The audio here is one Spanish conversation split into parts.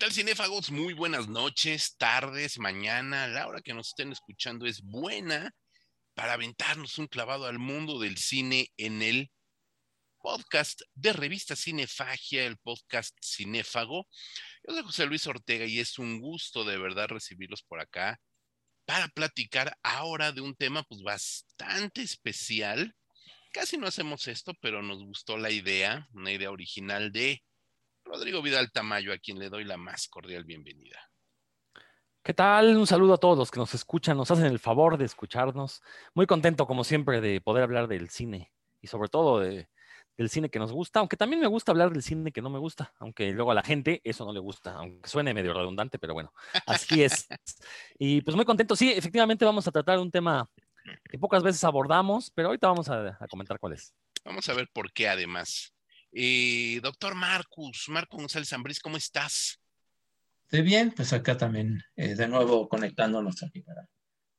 tal, cinéfagos? Muy buenas noches, tardes, mañana. La hora que nos estén escuchando es buena para aventarnos un clavado al mundo del cine en el podcast de revista Cinefagia, el podcast Cinéfago. Yo soy José Luis Ortega y es un gusto de verdad recibirlos por acá para platicar ahora de un tema pues bastante especial. Casi no hacemos esto, pero nos gustó la idea, una idea original de Rodrigo Vidal Tamayo, a quien le doy la más cordial bienvenida. ¿Qué tal? Un saludo a todos los que nos escuchan, nos hacen el favor de escucharnos. Muy contento, como siempre, de poder hablar del cine y sobre todo de, del cine que nos gusta, aunque también me gusta hablar del cine que no me gusta, aunque luego a la gente eso no le gusta, aunque suene medio redundante, pero bueno, así es. Y pues muy contento, sí, efectivamente vamos a tratar un tema que pocas veces abordamos, pero ahorita vamos a, a comentar cuál es. Vamos a ver por qué además. Eh, doctor Marcus, Marco González Ambrís, ¿cómo estás? Estoy bien, pues acá también, eh, de nuevo conectándonos aquí para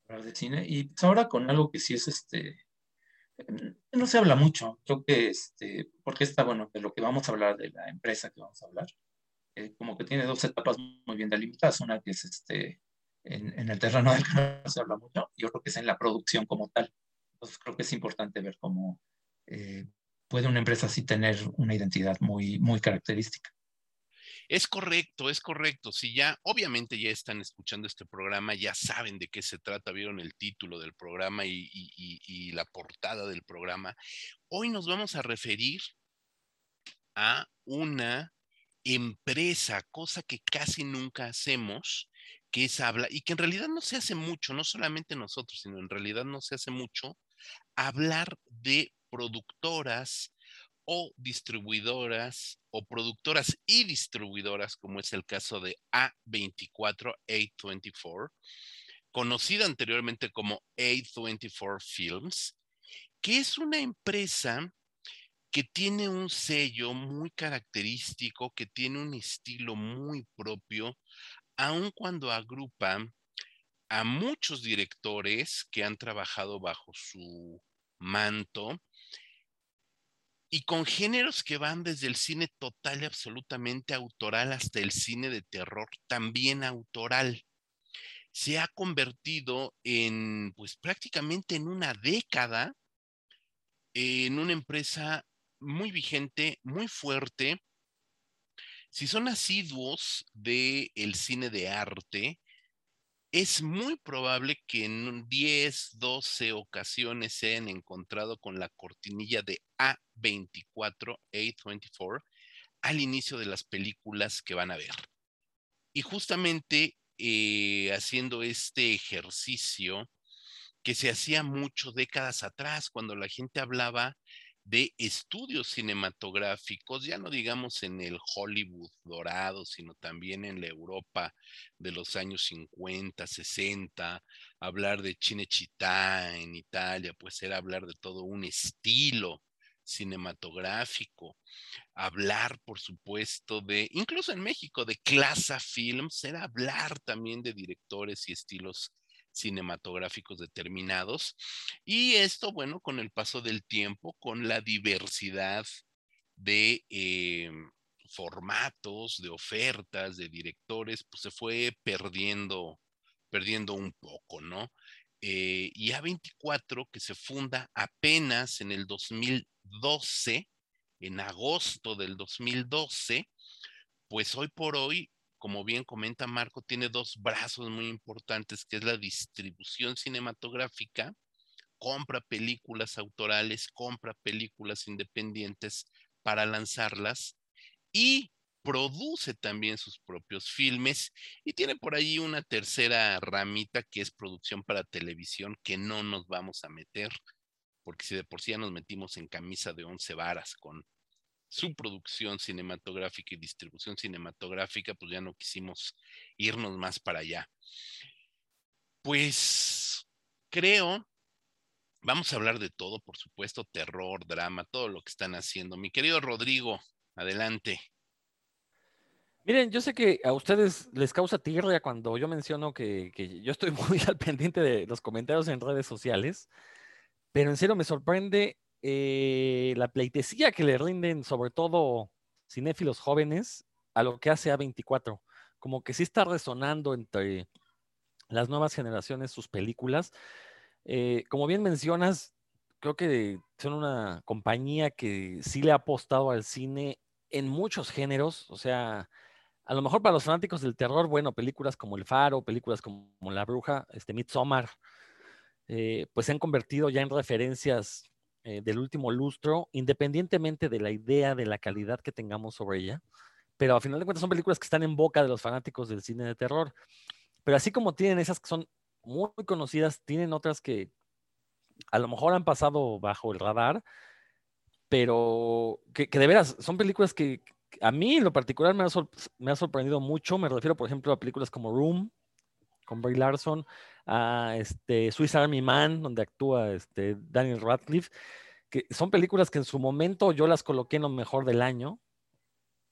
hablar de cine. Y pues ahora con algo que sí es este, mm, no se habla mucho, creo que este, porque está bueno, de lo que vamos a hablar, de la empresa que vamos a hablar, eh, como que tiene dos etapas muy bien delimitadas, una que es este, en, el terreno del que no se habla mucho, y otro que es en la producción como tal. Entonces creo que es importante ver cómo eh, puede una empresa así tener una identidad muy, muy característica. Es correcto, es correcto. Si ya, obviamente ya están escuchando este programa, ya saben de qué se trata, vieron el título del programa y, la portada del programa. Hoy nos vamos a referir a una empresa, cosa que casi nunca hacemos, que es habla, y que en realidad no se hace mucho, no solamente nosotros, sino en realidad no se hace mucho, hablar de productoras o distribuidoras o productoras y distribuidoras, como es el caso de A24, A24, conocida anteriormente como A24 Films, que es una empresa que tiene un sello muy característico, que tiene un estilo muy propio, aun cuando agrupa a muchos directores que han trabajado bajo su manto y con géneros que van desde el cine total y absolutamente autoral hasta el cine de terror también autoral. Se ha convertido en, pues prácticamente en una década, en una empresa muy vigente, muy fuerte. Si son asiduos del el cine de arte, es muy probable que en 10, 12 ocasiones se hayan encontrado con la cortinilla de A24, A24, al inicio de las películas que van a ver. Y justamente eh, haciendo este ejercicio que se hacía mucho décadas atrás, cuando la gente hablaba de estudios cinematográficos, ya no digamos en el Hollywood dorado, sino también en la Europa de los años 50, 60, hablar de Cinecittà en Italia, pues era hablar de todo un estilo cinematográfico, hablar, por supuesto, de, incluso en México, de Clasa Films, era hablar también de directores y estilos cinematográficos determinados. Y esto, bueno, con el paso del tiempo, con la diversidad de eh, formatos, de ofertas, de directores, pues se fue perdiendo, perdiendo un poco, ¿no? Eh, y A24, que se funda apenas en el 2012, en agosto del 2012, pues hoy por hoy como bien comenta Marco, tiene dos brazos muy importantes, que es la distribución cinematográfica, compra películas autorales, compra películas independientes para lanzarlas y produce también sus propios filmes y tiene por ahí una tercera ramita que es producción para televisión que no nos vamos a meter porque si de por sí ya nos metimos en camisa de once varas con su producción cinematográfica y distribución cinematográfica, pues ya no quisimos irnos más para allá. Pues creo, vamos a hablar de todo, por supuesto, terror, drama, todo lo que están haciendo. Mi querido Rodrigo, adelante. Miren, yo sé que a ustedes les causa tirria cuando yo menciono que, que, yo estoy muy al pendiente de los comentarios en redes sociales, pero en serio me sorprende eh, la pleitesía que le rinden, sobre todo cinéfilos jóvenes, a lo que hace A24. como que sí está resonando entre las nuevas generaciones sus películas. Eh, como bien mencionas, creo que son una compañía que sí le ha apostado al cine en muchos géneros, o sea, a lo mejor para los fanáticos del terror, bueno, películas como El Faro, películas como La Bruja, este Midsommar, eh, pues se han convertido ya en referencias eh, del último lustro, independientemente de la idea de la calidad que tengamos sobre ella. Pero a final de cuentas son películas que están en boca de los fanáticos del cine de terror. Pero así como tienen esas que son muy conocidas, tienen otras que a lo mejor han pasado bajo el radar, pero que, de veras son películas que a mí en lo particular me ha, me ha, sorprendido mucho. Me refiero, por ejemplo, a películas como Room, con Bray Larson, a este, Swiss Army Man, donde actúa este, Daniel Radcliffe, que son películas que en su momento yo las coloqué en lo mejor del año.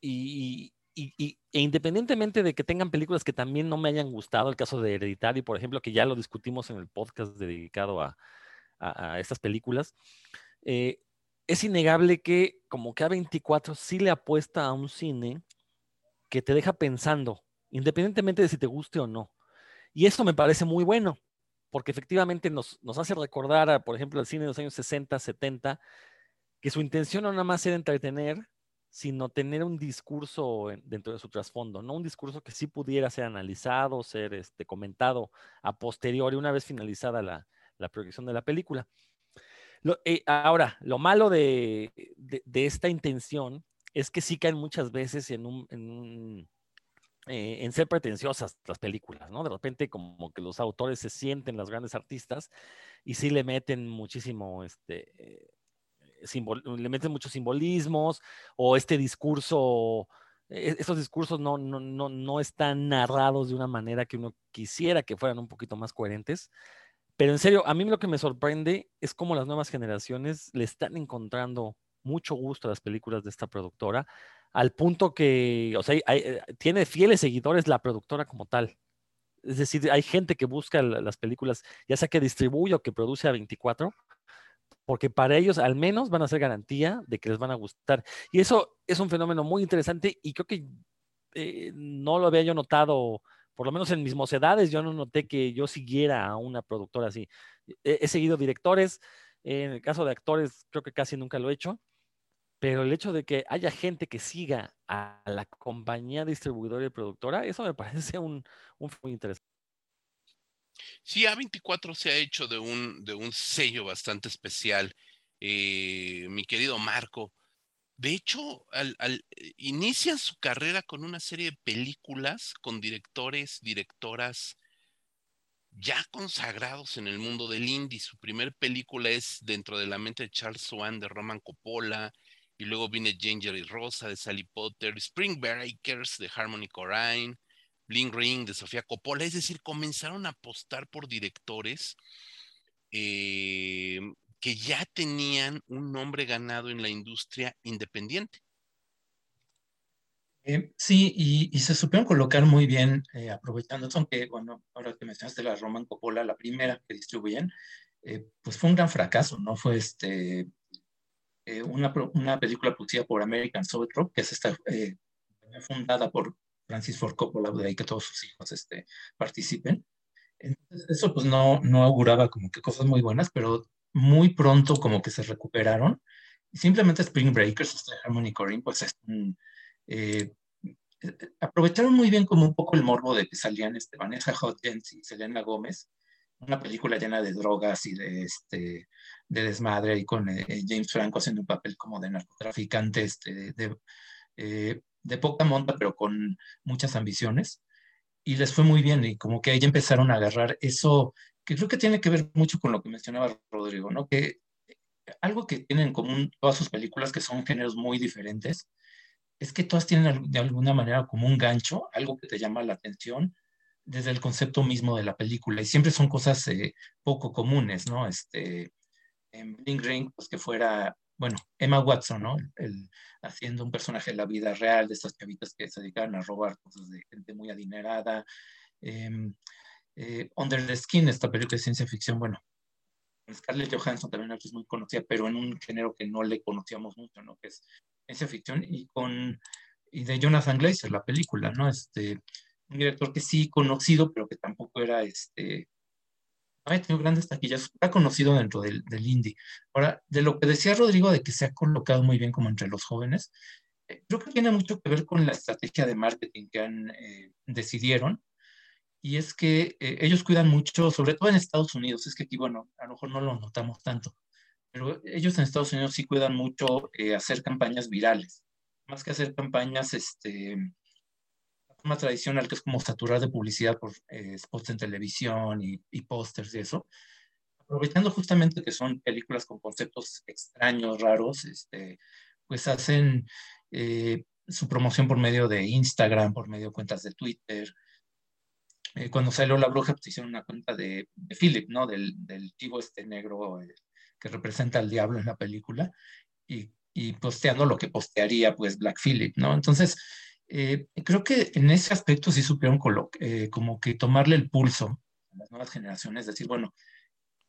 Y, e independientemente de que tengan películas que también no me hayan gustado, el caso de Hereditary, por ejemplo, que ya lo discutimos en el podcast dedicado a, a, estas películas, eh, es innegable que como que A24 sí le apuesta a un cine que te deja pensando, independientemente de si te guste o no. Y eso me parece muy bueno, porque efectivamente nos, hace recordar, por ejemplo, el cine de los años 60, 70, que su intención no nada más era entretener, sino tener un discurso dentro de su trasfondo, ¿no? Un discurso que sí pudiera ser analizado, ser este, comentado a posteriori, una vez finalizada la, la proyección de la película. Eh, ahora, lo malo de, esta intención es que sí caen muchas veces en, un, eh, en, ser pretenciosas las películas, ¿no? De repente como que los autores se sienten las grandes artistas y sí le meten muchísimo, este, eh, le meten muchos simbolismos o este discurso e, esos discursos no, no, no, no, están narrados de una manera que uno quisiera que fueran un poquito más coherentes. Pero en serio, a mí lo que me sorprende es cómo las nuevas generaciones le están encontrando mucho gusto a las películas de esta productora, al punto que, o sea, eh, tiene fieles seguidores la productora como tal. Es decir, hay gente que busca las películas, ya sea que distribuye o que produce a 24, porque para ellos al menos van a ser garantía de que les van a gustar. Y eso es un fenómeno muy interesante y creo que eh, no lo había yo notado por lo menos en mis mocedades, yo no noté que yo siguiera a una productora así. He, seguido directores, en el caso de actores, creo que casi nunca lo he hecho, pero el hecho de que haya gente que siga a la compañía distribuidora y productora, eso me parece un, muy interesante. Sí, A24 se ha hecho de un, de un sello bastante especial. Eh, mi querido Marco, de hecho, al, eh, inicia su carrera con una serie de películas con directores, directoras ya consagrados en el mundo del indie. Su primer película es Dentro de la mente de Charles Swan de Roman Coppola, y luego viene Ginger y Rosa de Sally Potter, Spring Breakers de Harmony Corrine, Bling Ring de Sofía Coppola. Es decir, comenzaron a apostar por directores eh, que ya tenían un nombre ganado en la industria independiente. Eh, sí, y, se supieron colocar muy bien, eh, aprovechando aunque, bueno, ahora que mencionaste la Roman Coppola, la primera que distribuyen, eh, pues fue un gran fracaso, ¿no? Fue este, una, una, película producida por American Zoetrope, que es esta, fundada por Francis Ford Coppola, de ahí que todos sus hijos este, participen. Entonces, eso pues no, no auguraba como que cosas muy buenas, pero muy pronto como que se recuperaron. Simplemente Spring Breakers, este Harmony Corrine, pues eh, eh, aprovecharon muy bien como un poco el morbo de que salían este, Vanessa Hudgens y Selena Gómez, una película llena de drogas y de, este, de desmadre y con eh, James Franco haciendo un papel como de narcotraficante este, de, de poca monta, pero con muchas ambiciones. Y les fue muy bien y como que ahí empezaron a agarrar eso que creo que tiene que ver mucho con lo que mencionaba Rodrigo, ¿no? Que algo que tienen en común todas sus películas, que son géneros muy diferentes, es que todas tienen de alguna manera como un gancho, algo que te llama la atención desde el concepto mismo de la película. Y siempre son cosas eh, poco comunes, ¿no? Este, en Bling Ring, pues que fuera, bueno, Emma Watson, ¿no? El, haciendo un personaje de la vida real, de estas chavitas que se dedicaban a robar cosas de gente muy adinerada. Em, eh, Under the Skin, esta película de ciencia ficción, bueno, Scarlett Johansson también es muy conocida, pero en un género que no le conocíamos mucho, ¿no? Que es ciencia ficción y con y de Jonathan Glazer, la película, ¿no? Este, director que sí conocido, pero que tampoco era este, ha tenido grandes taquillas, ha conocido dentro del, del, indie. Ahora, de lo que decía Rodrigo, de que se ha colocado muy bien como entre los jóvenes, eh, creo que tiene mucho que ver con la estrategia de marketing que han, eh, decidieron, y es que eh, ellos cuidan mucho, sobre todo en Estados Unidos, es que aquí, bueno, a lo mejor no lo notamos tanto, pero ellos en Estados Unidos sí cuidan mucho hacer campañas virales, más que hacer campañas, este, forma tradicional que es como saturar de publicidad por eh, spots en televisión y, y pósters y eso, aprovechando justamente que son películas con conceptos extraños, raros, este, pues hacen eh, su promoción por medio de Instagram, por medio de cuentas de Twitter. Eh, cuando salió La Bruja, pues hicieron una cuenta de, de Philip, ¿no? Del, del tipo este negro que representa al diablo en la película, y, y posteando lo que postearía, pues, Black Philip, ¿no? Entonces, eh, creo que en ese aspecto sí supieron eh, como que tomarle el pulso a las nuevas generaciones, decir, bueno,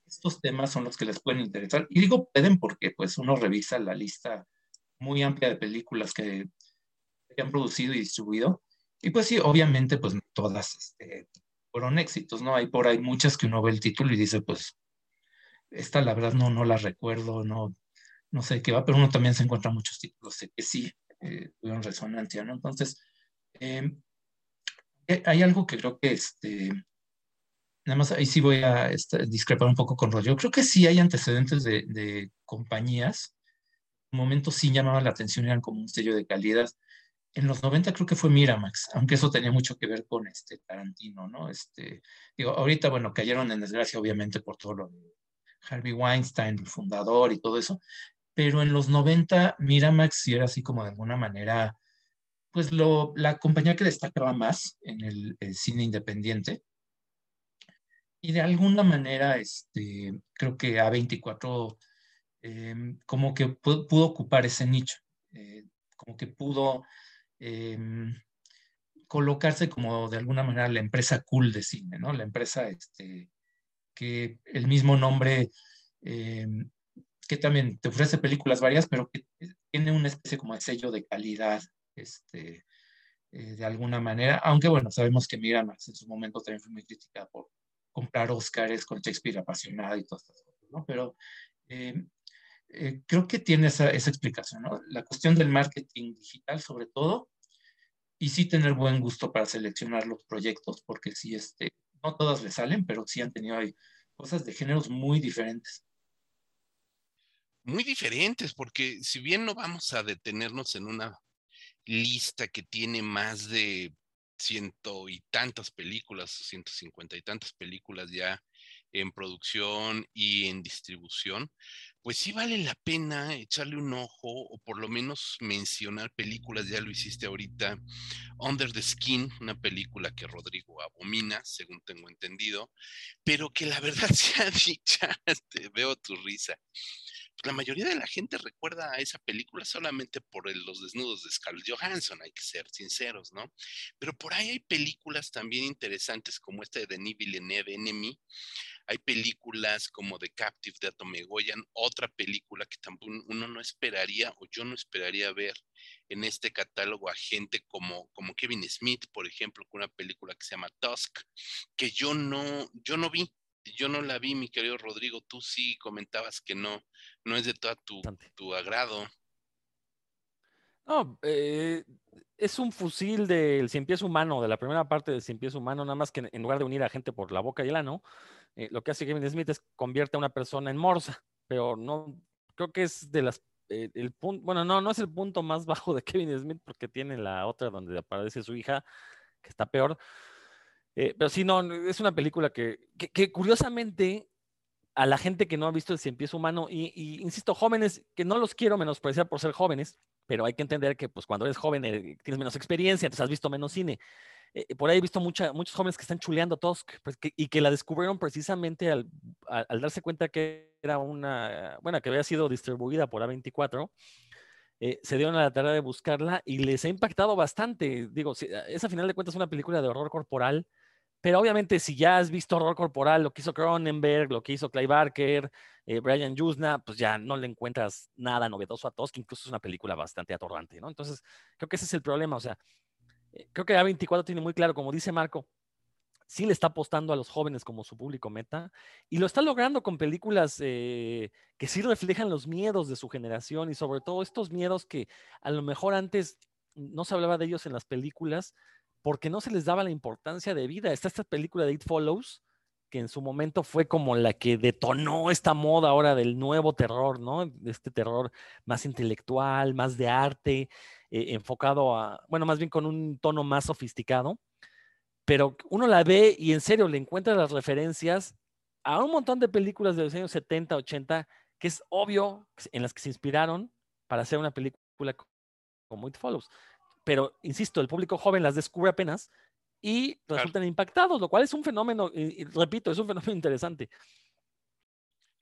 estos temas son los que les pueden interesar. Y digo pueden porque pues uno revisa la lista muy amplia de películas que, que han producido y distribuido. Y pues sí, obviamente pues todas este, fueron éxitos, ¿no? Hay por ahí muchas que uno ve el título y dice, pues, esta la verdad no, no la recuerdo, no, no sé qué va, pero uno también se encuentra muchos títulos que sí eh, tuvieron resonancia, ¿no? Entonces, em, eh, hay algo que creo que, este, nada más ahí sí voy a este, discrepar un poco con Rodrigo. Creo que sí hay antecedentes de, de compañías. En un momento sí llamaban la atención, eran como un sello de calidad. En los 90 creo que fue Miramax, aunque eso tenía mucho que ver con este Tarantino, ¿no? Este, digo, ahorita, bueno, cayeron en desgracia obviamente por todo lo de Harvey Weinstein, el fundador y todo eso, pero en los 90 Miramax era así como de alguna manera, pues lo, la compañía que destacaba más en el, cine independiente. Y de alguna manera, este, creo que A24 em, como que pudo, ocupar ese nicho, eh, como que pudo em, colocarse como de alguna manera la empresa cool de cine, ¿no? La empresa este, que el mismo nombre em, que también te ofrece películas varias, pero que tiene una especie como de sello de calidad, este, eh, de alguna manera, aunque bueno, sabemos que Miramax en su momento también fue muy criticada por comprar Oscars con Shakespeare apasionado y todas estas cosas, ¿no? Pero eh, eh, creo que tiene esa, esa explicación, ¿no? La cuestión del marketing digital sobre todo, y sí tener buen gusto para seleccionar los proyectos, porque sí, este, no todas le salen, pero sí han tenido ahí cosas de géneros muy diferentes muy diferentes, porque si bien no vamos a detenernos en una lista que tiene más de ciento y tantas películas, ciento cincuenta y tantas películas ya en producción y en distribución, pues sí vale la pena echarle un ojo o por lo menos mencionar películas, ya lo hiciste ahorita, Under the Skin, una película que Rodrigo abomina, según tengo entendido, pero que la verdad sea dicha, te veo tu risa la mayoría de la gente recuerda a esa película solamente por los desnudos de Scarlett Johansson, hay que ser sinceros, ¿no? Pero por ahí hay películas también interesantes como esta de Denis Villeneuve, Enemy. Hay películas como The Captive de Atome Goyan, otra película que tampoco uno no esperaría o yo no esperaría ver en este catálogo a gente como, como Kevin Smith, por ejemplo, con una película que se llama Tusk, que yo no, yo no vi, yo no la vi, mi querido Rodrigo. Tú sí comentabas que no, no es de todo tu, tu agrado. No, eh, es un fusil del cien pies humano, de la primera parte del cien pies humano, nada más que en lugar de unir a gente por la boca y el ano, eh, lo que hace Kevin Smith es convierte a una persona en morsa, pero no, creo que es de las, eh, el punto, bueno, no, no es el punto más bajo de Kevin Smith porque tiene la otra donde aparece su hija, que está peor, eh, pero sí, no, es una película que, curiosamente a la gente que no ha visto el cien humano, y, insisto, jóvenes, que no los quiero menospreciar por ser jóvenes, pero hay que entender que pues cuando eres joven eh, tienes menos experiencia, entonces has visto menos cine. Eh, por ahí he visto mucha, muchos jóvenes que están chuleando Tusk pues, y que la descubrieron precisamente al, darse cuenta que era una, bueno, que había sido distribuida por A24. se dieron a la tarea de buscarla y les ha impactado bastante. Digo, esa final de cuentas es una película de horror corporal pero obviamente, si ya has visto horror corporal, lo que hizo Cronenberg, lo que hizo Clay Barker, eh, Brian Yuzna, pues ya no le encuentras nada novedoso a todos, que incluso es una película bastante atorrante, ¿no? Entonces, creo que ese es el problema. O sea, Eh, creo que A24 tiene muy claro, como dice Marco, sí le está apostando a los jóvenes como su público meta y lo está logrando con películas eh, que sí reflejan los miedos de su generación y sobre todo estos miedos que a lo mejor antes no se hablaba de ellos en las películas porque no se les daba la importancia de vida. Está esta película de It Follows, que en su momento fue como la que detonó esta moda ahora del nuevo terror, ¿no? Este terror más intelectual, más de arte, eh, enfocado a, bueno, más bien con un tono más sofisticado pero uno la ve y en serio le encuentra las referencias a un montón de películas de los años 70, 80, que es obvio en las que se inspiraron para hacer una película como It Follows. Pero, insisto, el público joven las descubre apenas y resultan impactados, lo cual es un fenómeno, y, repito, es un fenómeno interesante.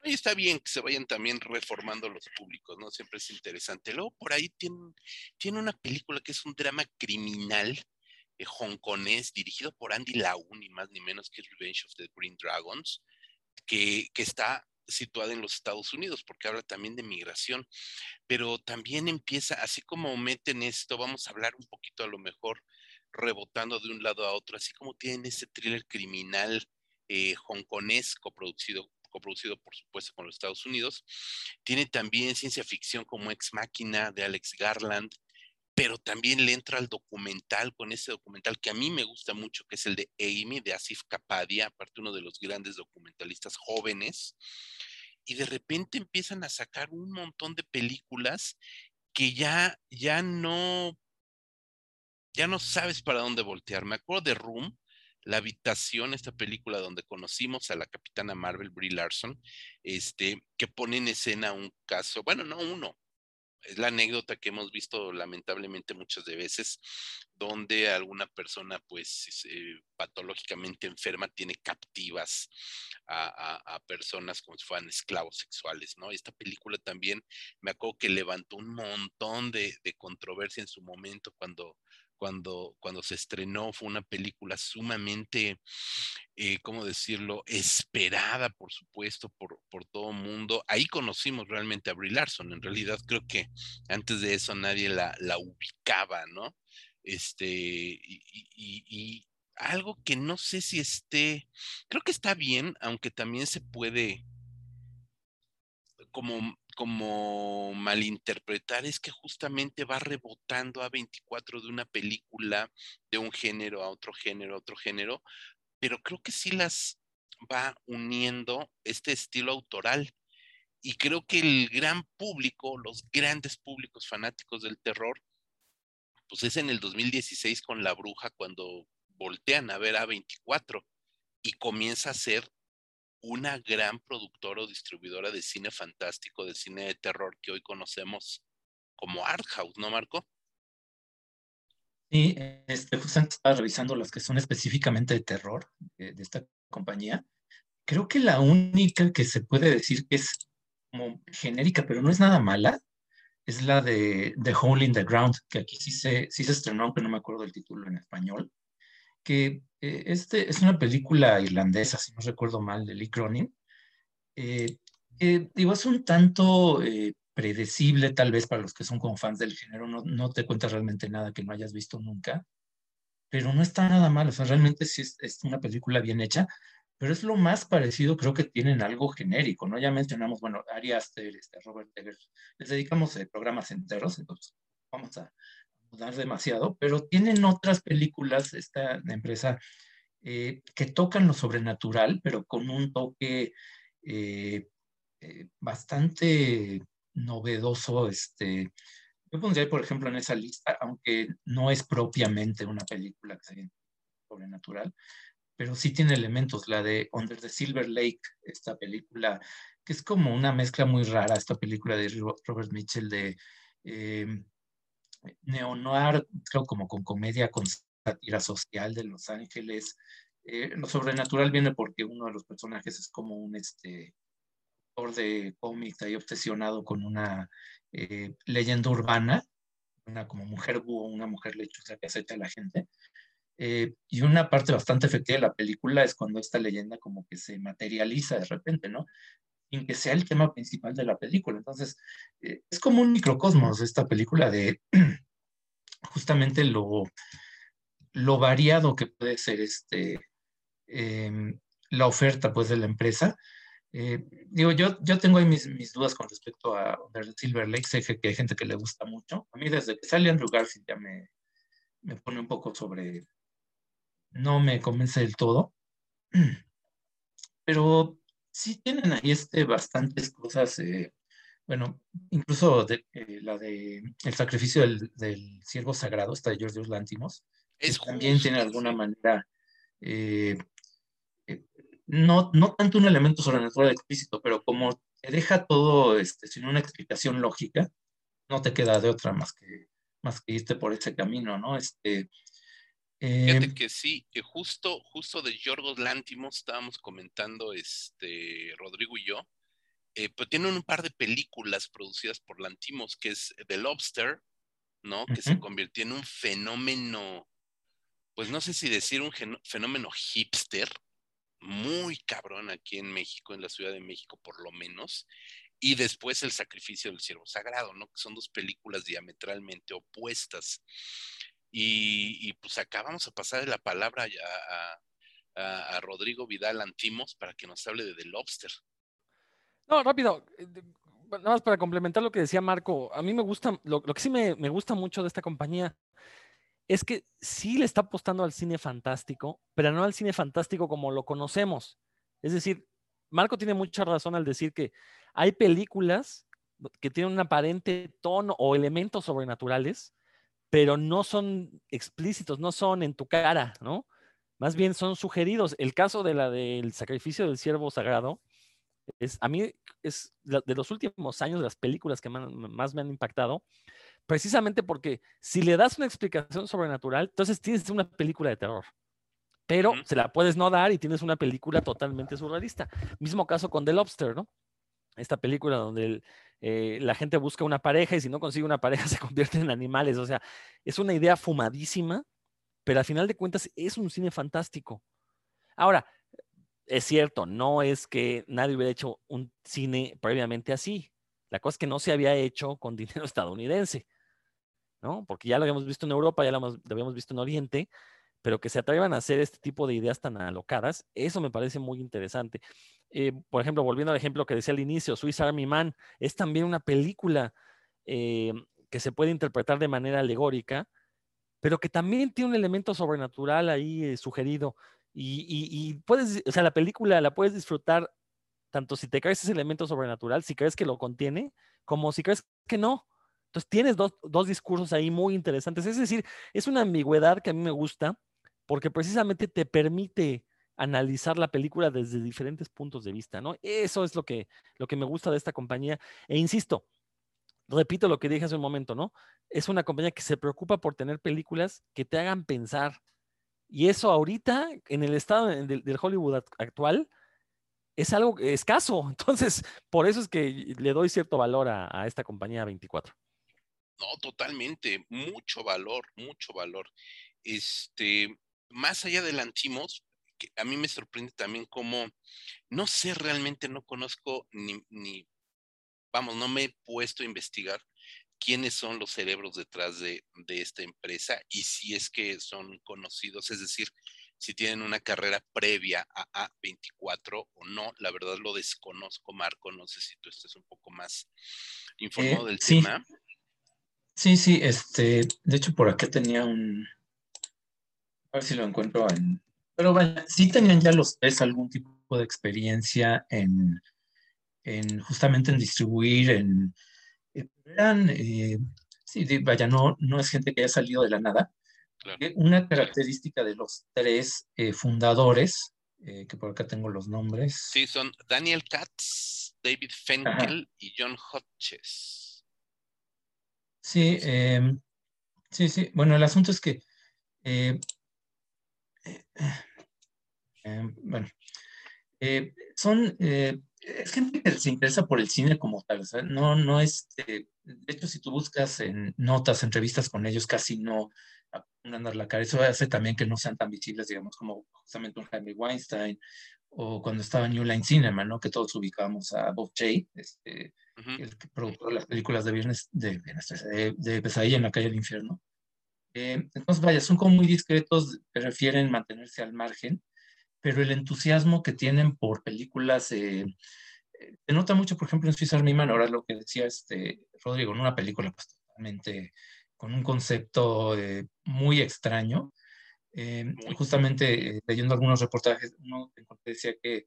Y está bien que se vayan también reformando los públicos, ¿no? Siempre es interesante. Luego por ahí tiene, tiene una película que es un drama criminal eh, hongkonés dirigido por Andy Lau, ni más ni menos que Revenge of the Green Dragons, que, que está situada en los Estados Unidos, porque habla también de migración, pero también empieza, así como meten esto, vamos a hablar un poquito a lo mejor rebotando de un lado a otro, así como tienen ese thriller criminal eh, hongkonés coproducido, coproducido por supuesto con los Estados Unidos, tiene también ciencia ficción como Ex Máquina de Alex Garland, pero también le entra al documental con ese documental que a mí me gusta mucho, que es el de Amy, de Asif Kapadia, aparte uno de los grandes documentalistas jóvenes, y de repente empiezan a sacar un montón de películas que ya, ya no, ya no sabes para dónde voltear. Me acuerdo de Room, La Habitación, esta película donde conocimos a la capitana Marvel, Brie Larson, este, que pone en escena un caso, bueno, no uno, es la anécdota que hemos visto lamentablemente muchas de veces, donde alguna persona pues patológicamente enferma tiene captivas a, personas como si fueran esclavos sexuales, ¿no? Esta película también me acuerdo que levantó un montón de controversia en su momento cuando cuando, cuando se estrenó, fue una película sumamente, eh, ¿cómo decirlo?, esperada, por supuesto, por, por todo mundo. Ahí conocimos realmente a Brie Larson. En realidad, creo que antes de eso nadie la, la ubicaba, ¿no? Este, y algo que no sé si esté, creo que está bien, aunque también se puede como como malinterpretar es que justamente va rebotando a 24 de una película de un género a otro género, a otro género, pero creo que sí las va uniendo este estilo autoral. Y creo que el gran público, los grandes públicos fanáticos del terror, pues es en el 2016 con La Bruja cuando voltean a ver a 24 y comienza a ser una gran productora o distribuidora de cine fantástico, de cine de terror que hoy conocemos como Art House, ¿no, Marco? Sí, este, justamente estaba revisando las que son específicamente de terror de, esta compañía. Creo que la única que se puede decir que es como genérica, pero no es nada mala, es la de The Hole in the Ground, que aquí sí se, sí se estrenó, aunque no me acuerdo el título en español que eh, este es una película irlandesa, si no recuerdo mal, de Lee Cronin, eh, digo, es un tanto eh, predecible tal vez para los que son como fans del género, no, no, te cuenta realmente nada que no hayas visto nunca, pero no está nada mal, o sea, realmente sí es, es una película bien hecha, pero es lo más parecido, creo que tienen algo genérico, ¿no? Ya mencionamos, bueno, Ari Aster, este, Robert Eggers, les dedicamos programas enteros, entonces vamos a, dar demasiado, pero tienen otras películas, esta empresa, eh, que tocan lo sobrenatural, pero con un toque eh, eh, bastante novedoso. Este, yo pondría, por ejemplo, en esa lista, aunque no es propiamente una película que sea sobrenatural, pero sí tiene elementos. La de Under the Silver Lake, esta película, que es como una mezcla muy rara, esta película de Robert Mitchell de neo-noir, creo como con comedia, con sátira social de Los Ángeles. Eh, lo sobrenatural viene porque uno de los personajes es como un este, autor de cómics ahí obsesionado con una eh, leyenda urbana, una como mujer búho, una mujer lechuza que acecha a la gente. Eh, y una parte bastante efectiva de la película es cuando esta leyenda como que se materializa de repente, ¿no? Sin que sea el tema principal de la película. Entonces, eh, es como un microcosmos esta película de justamente lo, lo variado que puede ser este, em, la oferta pues, de la empresa. Eh, digo, yo, yo tengo ahí mis, mis, dudas con respecto a Silver Lake. Sé que, hay gente que le gusta mucho. A mí, desde que sale Andrew Garfield, ya me, me pone un poco sobre. No me convence del todo. Pero sí tienen ahí este, bastantes cosas. Eh, bueno, incluso de, eh, la de El sacrificio del, del siervo sagrado, esta de George Lantimos, es también tiene de alguna manera no, no tanto un elemento sobrenatural explícito, pero como te deja todo este, sin una explicación lógica, no te queda de otra más que, más que irte por ese camino, ¿no? Este, Fíjate eh, que sí, que justo, justo de Yorgos Lántimos estábamos comentando este, Rodrigo y yo, eh, pero tienen un par de películas producidas por Lantimos, que es The Lobster, ¿no? Que se convirtió en un fenómeno, pues no sé si decir un fenómeno hipster, muy cabrón aquí en México, en la Ciudad de México por lo menos, y después El sacrificio del siervo sagrado, ¿no? Que son dos películas diametralmente opuestas. Y, pues acabamos a pasar la palabra a, a, Rodrigo Vidal Antimos para que nos hable de The Lobster. No, rápido. Eh, nada más para complementar lo que decía Marco, a mí me gusta, lo, que sí me, me gusta mucho de esta compañía es que sí le está apostando al cine fantástico, pero no al cine fantástico como lo conocemos. Es decir, Marco tiene mucha razón al decir que hay películas que tienen un aparente tono o elementos sobrenaturales, pero no son explícitos, no son en tu cara, ¿no? Más bien son sugeridos. El caso de la del sacrificio del siervo sagrado es a mí es de los últimos años de las películas que más me han impactado, precisamente porque si le das una explicación sobrenatural, entonces tienes una película de terror. Pero se la puedes no dar y tienes una película totalmente surrealista. Mismo caso con The Lobster, ¿no? Esta película donde eh, la gente busca una pareja y si no consigue una pareja se convierte en animales. O sea, es una idea fumadísima, pero al final de cuentas es un cine fantástico. Ahora, es cierto, no es que nadie hubiera hecho un cine previamente así. La cosa es que no se había hecho con dinero estadounidense. ¿no? Porque ya lo habíamos visto en Europa, ya lo, habíamos visto en Oriente, pero que se atrevan a hacer este tipo de ideas tan alocadas, eso me parece muy interesante. Eh, por ejemplo, volviendo al ejemplo que decía al inicio, Swiss Army Man es también una película eh, que se puede interpretar de manera alegórica, pero que también tiene un elemento sobrenatural ahí eh, sugerido. Y, puedes, o sea, la película la puedes disfrutar tanto si te crees ese elemento sobrenatural, si crees que lo contiene, como si crees que no. Entonces tienes dos, discursos ahí muy interesantes. Es decir, es una ambigüedad que a mí me gusta porque precisamente te permite analizar la película desde diferentes puntos de vista, ¿no? Eso es lo que, lo que me gusta de esta compañía. E insisto, repito lo que dije hace un momento, ¿no? Es una compañía que se preocupa por tener películas que te hagan pensar. Y eso ahorita, en el estado del, Hollywood actual, es algo escaso. Entonces, por eso es que le doy cierto valor a, a esta compañía 24. No, totalmente, mucho valor, mucho valor. Este, más allá del Antimos, que a mí me sorprende también cómo, no sé realmente, no conozco ni, ni, vamos, no me he puesto a investigar quiénes son los cerebros detrás de, de esta empresa y si es que son conocidos, es decir, si tienen una carrera previa a A24 o no, la verdad lo desconozco, Marco, no sé si tú estés un poco más informado eh, del tema. Sí, sí, este, de hecho por acá tenía un, a ver si lo encuentro en, pero vaya, sí tenían ya los tres algún tipo de experiencia en, en justamente en distribuir, en, eh, eran, eh, sí, vaya, no, no es gente que haya salido de la nada. Eh, una característica de los tres fundadores, que por acá tengo los nombres. Sí, son Daniel Katz, David Fenkel y John Hodges. Sí, em, sí, sí. Bueno, el asunto es que, eh, eh, bueno, eh, son, es gente que se interesa por el cine como tal, no, no es, de hecho, si tú buscas en notas, entrevistas con ellos, casi no a dar la cara. Eso hace también que no sean tan visibles, digamos, como justamente un Henry Weinstein o cuando estaba New Line Cinema, ¿no? Que todos ubicábamos a Bob Jay, este, el que produjo las películas de viernes, de, de, de Pesadilla en la calle del infierno. Eh, entonces, vaya, son como muy discretos, prefieren mantenerse al margen, pero el entusiasmo que tienen por películas eh, eh, se nota mucho, por ejemplo, en Swiss Army Man, ahora lo que decía este Rodrigo, en una película pues, totalmente con un concepto muy extraño. justamente leyendo algunos reportajes, uno decía que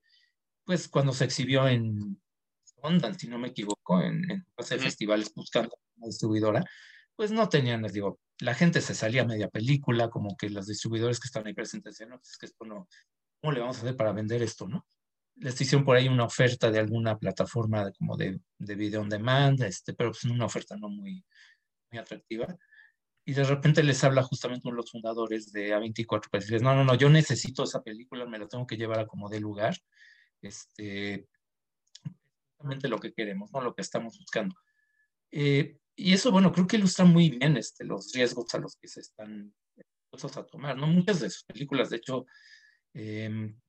pues cuando se exhibió en Sundance, si no me equivoco, en, en festivales buscando una distribuidora, pues no tenían, les digo, la gente se salía a media película, como que los distribuidores que están ahí presentes decían, no, pues es que esto no, ¿cómo le vamos a hacer para vender esto, no? Les hicieron por ahí una oferta de alguna plataforma como de, de video on demand, este, pero pues una oferta no muy, muy atractiva. Y de repente les habla justamente uno de los fundadores de A24, pues dices, no, no, no, yo necesito esa película, me la tengo que llevar a como de lugar. Este, justamente lo que queremos, ¿no? Lo que estamos buscando. Eh, y eso, bueno, creo que ilustra muy bien este, los riesgos a los que se están dispuestos a tomar, ¿no? Muchas de sus películas, de hecho, em,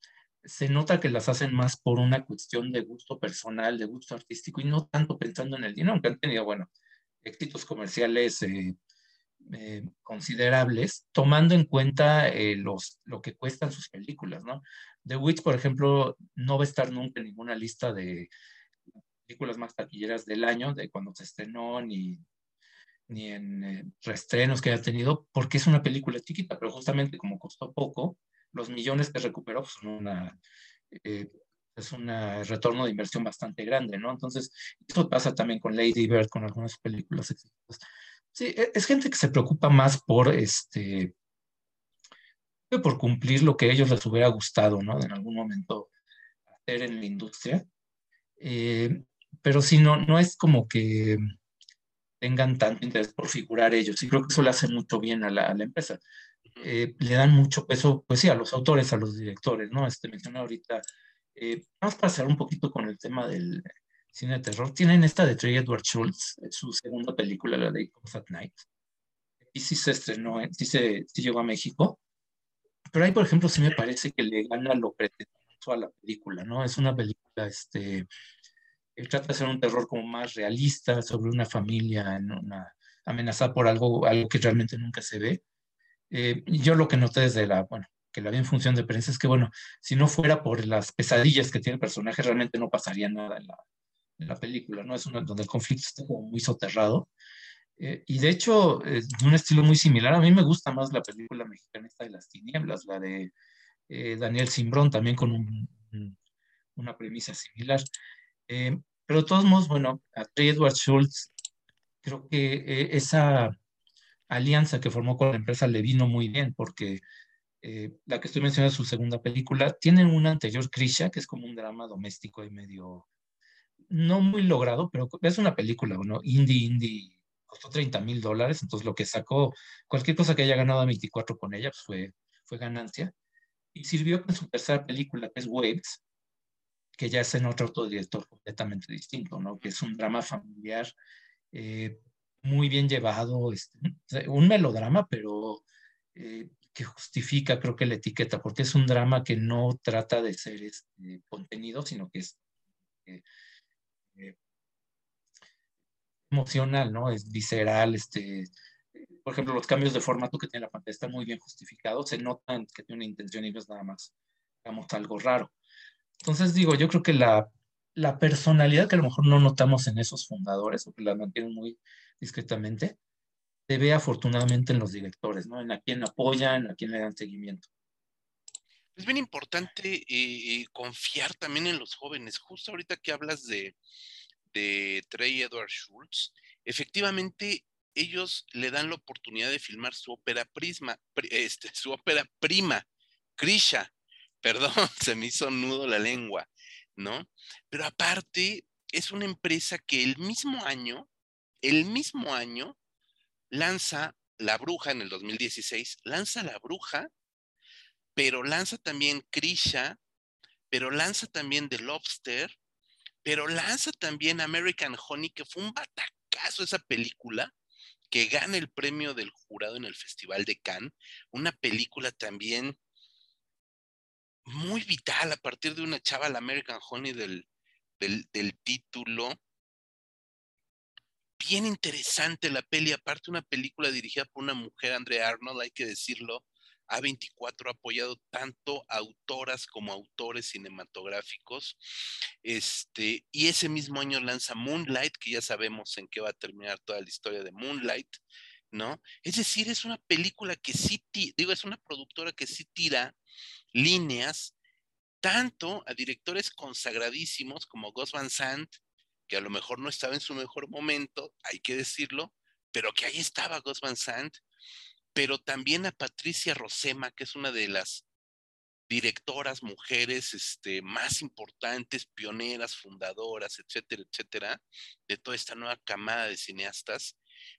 se nota que las hacen más por una cuestión de gusto personal, de gusto artístico y no tanto pensando en el dinero, aunque han tenido, bueno, éxitos comerciales eh, eh, considerables, tomando en cuenta eh, los, lo que cuestan sus películas, ¿no? The Witch, por ejemplo, no va a estar nunca en ninguna lista de películas más taquilleras del año, de cuando se estrenó, ni, ni en eh, reestrenos que haya tenido, porque es una película chiquita, pero justamente como costó poco, los millones que recuperó pues, son una, eh, es un retorno de inversión bastante grande, ¿no? Entonces, eso pasa también con Lady Bird, con algunas películas exitosas. Sí, e, es gente que se preocupa más por este por cumplir lo que a ellos les hubiera gustado, ¿no? En algún momento hacer en la industria. Eh, pero si no, no es como que tengan tanto interés por figurar ellos. Y creo que eso le hace mucho bien a la, a la empresa. Eh, le dan mucho peso, pues sí, a los autores, a los directores, ¿no? Este menciona ahorita, eh, vamos a pasar un poquito con el tema del cine de terror. Tienen esta de Trey Edward Schultz, su segunda película, la de Comes at Night. Y sí se estrenó, eh, sí, se, sí llegó a México. Pero ahí, por ejemplo, sí me parece que le gana lo pretendido a la película, ¿no? Es una película, este, trata de hacer un terror como más realista sobre una familia en una, amenazada por algo, algo que realmente nunca se ve. Eh, yo lo que noté desde la, bueno, que la vi en función de prensa es que, bueno, si no fuera por las pesadillas que tiene el personaje, realmente no pasaría nada en la, en la película, ¿no? Es una donde el conflicto está como muy soterrado. Eh, y de hecho, de un estilo muy similar, a mí me gusta más la película mexicana esta de las tinieblas, la de eh, Daniel Simbrón, también con un, una premisa similar. Eh, pero de todos modos, bueno, a Edward Schultz, creo que eh, esa alianza que formó con la empresa le vino muy bien, porque eh, la que estoy mencionando es su segunda película, tienen una anterior, Krisha, que es como un drama doméstico y medio, no muy logrado, pero es una película, ¿no? Indie, indie, costó 30 mil dólares, entonces lo que sacó, cualquier cosa que haya ganado a 24 con ella, pues fue, fue ganancia. Y sirvió con su tercera película, que es Waves, que ya es en otro autodirector completamente distinto, ¿no? Que es un drama familiar eh, muy bien llevado, este, un melodrama, pero eh, que justifica, creo que la etiqueta, porque es un drama que no trata de ser este, contenido, sino que es eh, emocional, ¿no? Es visceral, este, por ejemplo, los cambios de formato que tiene la pantalla están muy bien justificados, se notan que tiene una intención y no es nada más, digamos, algo raro. Entonces digo, yo creo que la, personalidad que a lo mejor no notamos en esos fundadores o que la mantienen muy discretamente, se ve afortunadamente en los directores, ¿no? En a quién apoyan, a quién le dan seguimiento. Es bien importante eh, eh, confiar también en los jóvenes. Justo ahorita que hablas de, de Trey Edward Schultz, efectivamente ellos le dan la oportunidad de filmar su ópera prisma, este, su ópera prima, Krisha, Perdón, se me hizo nudo la lengua, ¿no? Pero aparte, es una empresa que el mismo año, el mismo año, lanza La Bruja en el 2016, lanza La Bruja, pero lanza también Krisha, pero lanza también The Lobster, pero lanza también American Honey, que fue un batacazo esa película, que gana el premio del jurado en el Festival de Cannes, una película también muy vital a partir de una chava, la American Honey, del, del, título. bien interesante la peli, aparte una película dirigida por una mujer, Andrea Arnold, hay que decirlo. A24 ha apoyado tanto autoras como autores cinematográficos. Este, y ese mismo año lanza Moonlight, que ya sabemos en qué va a terminar toda la historia de Moonlight, ¿no? Es decir, es una película que sí, digo, es una productora que sí tira líneas tanto a directores consagradísimos como Gus Van Sant, que a lo mejor no estaba en su mejor momento, hay que decirlo, pero que ahí estaba Gus Van Sant, pero también a Patricia Rosema, que es una de las directoras mujeres este, más importantes, pioneras, fundadoras, etcétera, etcétera, de toda esta nueva camada de cineastas,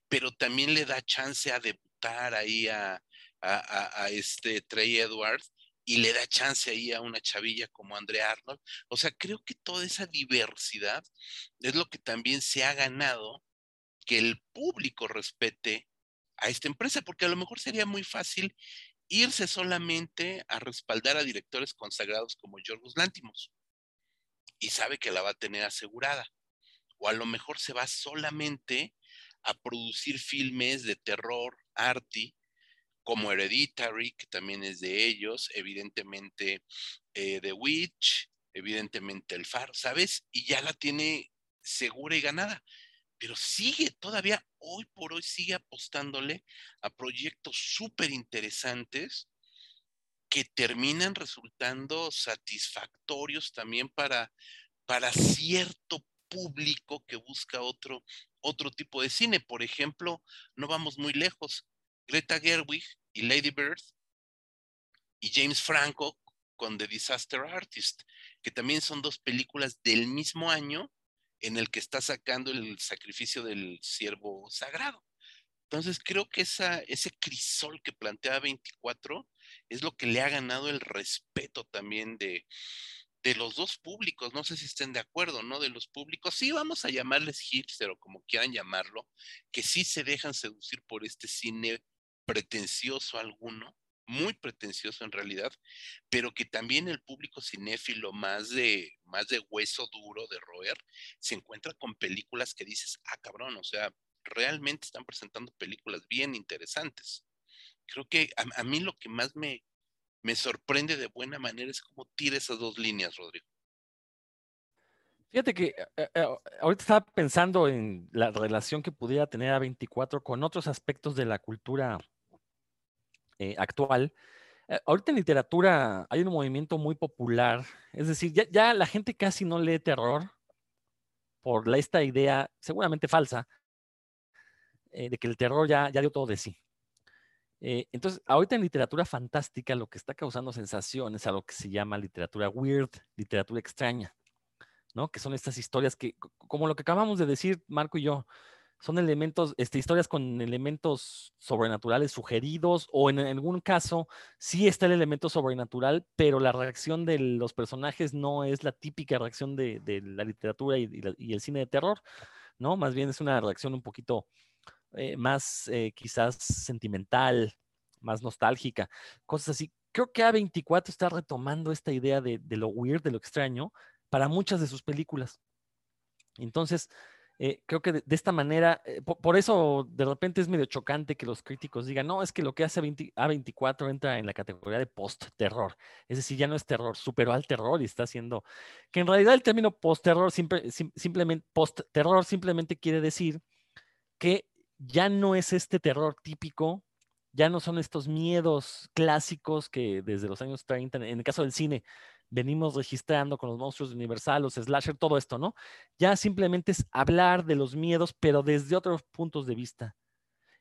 pero también le da chance a debutar ahí a, a, este Trey Edwards y le da chance ahí a una chavilla como Andrea Arnold. O sea, creo que toda esa diversidad es lo que también se ha ganado que el público respete a esta empresa, porque a lo mejor sería muy fácil irse solamente a respaldar a directores consagrados como Yorgos Lántimos y sabe que la va a tener asegurada. O a lo mejor se va solamente a producir filmes de terror, arty, como Hereditary, que también es de ellos, evidentemente eh, The Witch, evidentemente El Faro, ¿sabes? Y ya la tiene segura y ganada. Pero sigue todavía, hoy por hoy, sigue apostándole a proyectos súper interesantes que terminan resultando satisfactorios también para, para cierto público que busca otro, otro tipo de cine. Por ejemplo, no vamos muy lejos. Greta Gerwig y Lady Bird y James Franco con The Disaster Artist, que también son dos películas del mismo año en el que está sacando el sacrificio del siervo sagrado. Entonces creo que ese crisol que plantea 24 es lo que le ha ganado el respeto también de, de los dos públicos, no sé si estén de acuerdo, ¿no? De los públicos, sí vamos a llamarles hipster o como quieran llamarlo, que sí se dejan seducir por este cine pretencioso alguno, muy pretencioso en realidad, pero que también el público cinéfilo más de, más de hueso duro de roer se encuentra con películas que dices, ah, cabrón, o sea, realmente están presentando películas bien interesantes. Creo que a, mí lo que más me, me sorprende de buena manera es cómo tira esas dos líneas, Rodrigo. Fíjate que eh, eh, ahorita estaba pensando en la relación que pudiera tener a 24 con otros aspectos de la cultura eh, actual. Eh, ahorita en literatura hay un movimiento muy popular, es decir, ya, la gente casi no lee terror por esta idea, seguramente falsa, eh, de que el terror ya, ya dio todo de sí. entonces, ahorita en literatura fantástica lo que está causando sensación es algo que se llama literatura weird, literatura extraña, ¿no? Que son estas historias que, como lo que acabamos de decir Marco y yo, son elementos, este, historias con elementos sobrenaturales sugeridos o en, algún caso sí está el elemento sobrenatural, pero la reacción de los personajes no es la típica reacción de, la literatura y, el cine de terror, ¿no? Más bien es una reacción un poquito eh, más eh, quizás sentimental, más nostálgica, cosas así. Creo que A24 está retomando esta idea de, de lo weird, de lo extraño, para muchas de sus películas. Entonces, eh, creo que de, esta manera, eh, por, eso de repente es medio chocante que los críticos digan, no, es que lo que hace A24 entra en la categoría de post-terror. Es decir, ya no es terror, superó al terror y está haciendo, que en realidad el término post-terror simplemente, post-terror simplemente quiere decir que ya no es este terror típico, ya no son estos miedos clásicos que desde los años 30, en el caso del cine, venimos registrando con los monstruos de Universal, los slasher, todo esto, ¿no? Ya simplemente es hablar de los miedos, pero desde otros puntos de vista.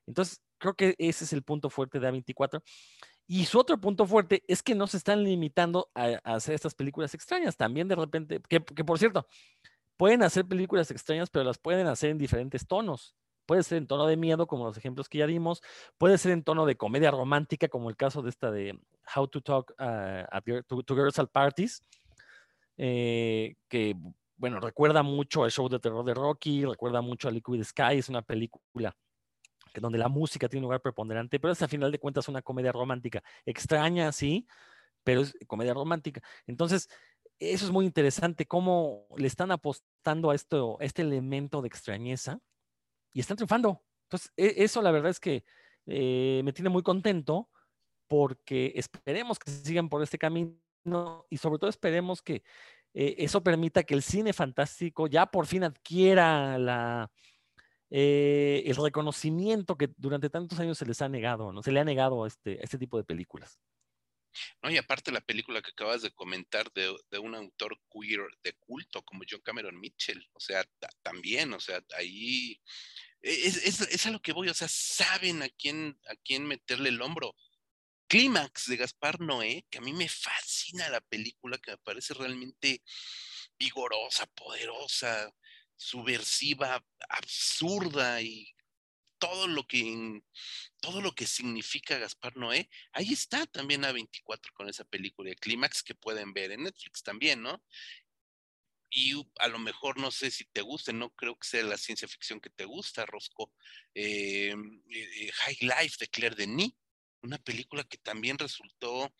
Entonces, creo que ese es el punto fuerte de A24. Y su otro punto fuerte es que no se están limitando a, hacer estas películas extrañas. También de repente, que, que por cierto, pueden hacer películas extrañas, pero las pueden hacer en diferentes tonos. Puede ser en tono de miedo, como los ejemplos que ya dimos. Puede ser en tono de comedia romántica, como el caso de esta de How to Talk uh, to, Girls at Parties, eh, que, bueno, recuerda mucho al show de terror de Rocky, recuerda mucho a Liquid Sky, es una película que donde la música tiene un lugar preponderante, pero es a final de cuentas una comedia romántica. Extraña, sí, pero es comedia romántica. Entonces, eso es muy interesante, cómo le están apostando a esto, este elemento de extrañeza y están triunfando. Entonces, e, eso la verdad es que eh, me tiene muy contento porque esperemos que sigan por este camino y sobre todo esperemos que eh, eso permita que el cine fantástico ya por fin adquiera la, eh, el reconocimiento que durante tantos años se les ha negado, ¿no? Se le ha negado a este, este tipo de películas. No, y aparte la película que acabas de comentar de, de un autor queer de culto como John Cameron Mitchell, o sea, también, o sea, ahí es, es, es, a lo que voy, o sea, saben a quién, a quién meterle el hombro. Clímax de Gaspar Noé, que a mí me fascina la película, que me parece realmente vigorosa, poderosa, subversiva, absurda y todo lo que todo lo que significa Gaspar Noé, ahí está también A24 con esa película de Clímax que pueden ver en Netflix también, ¿no? Y a lo mejor no sé si te guste, no creo que sea la ciencia ficción que te gusta, Rosco. Eh, eh, High Life de Claire Denis, una película que también resultó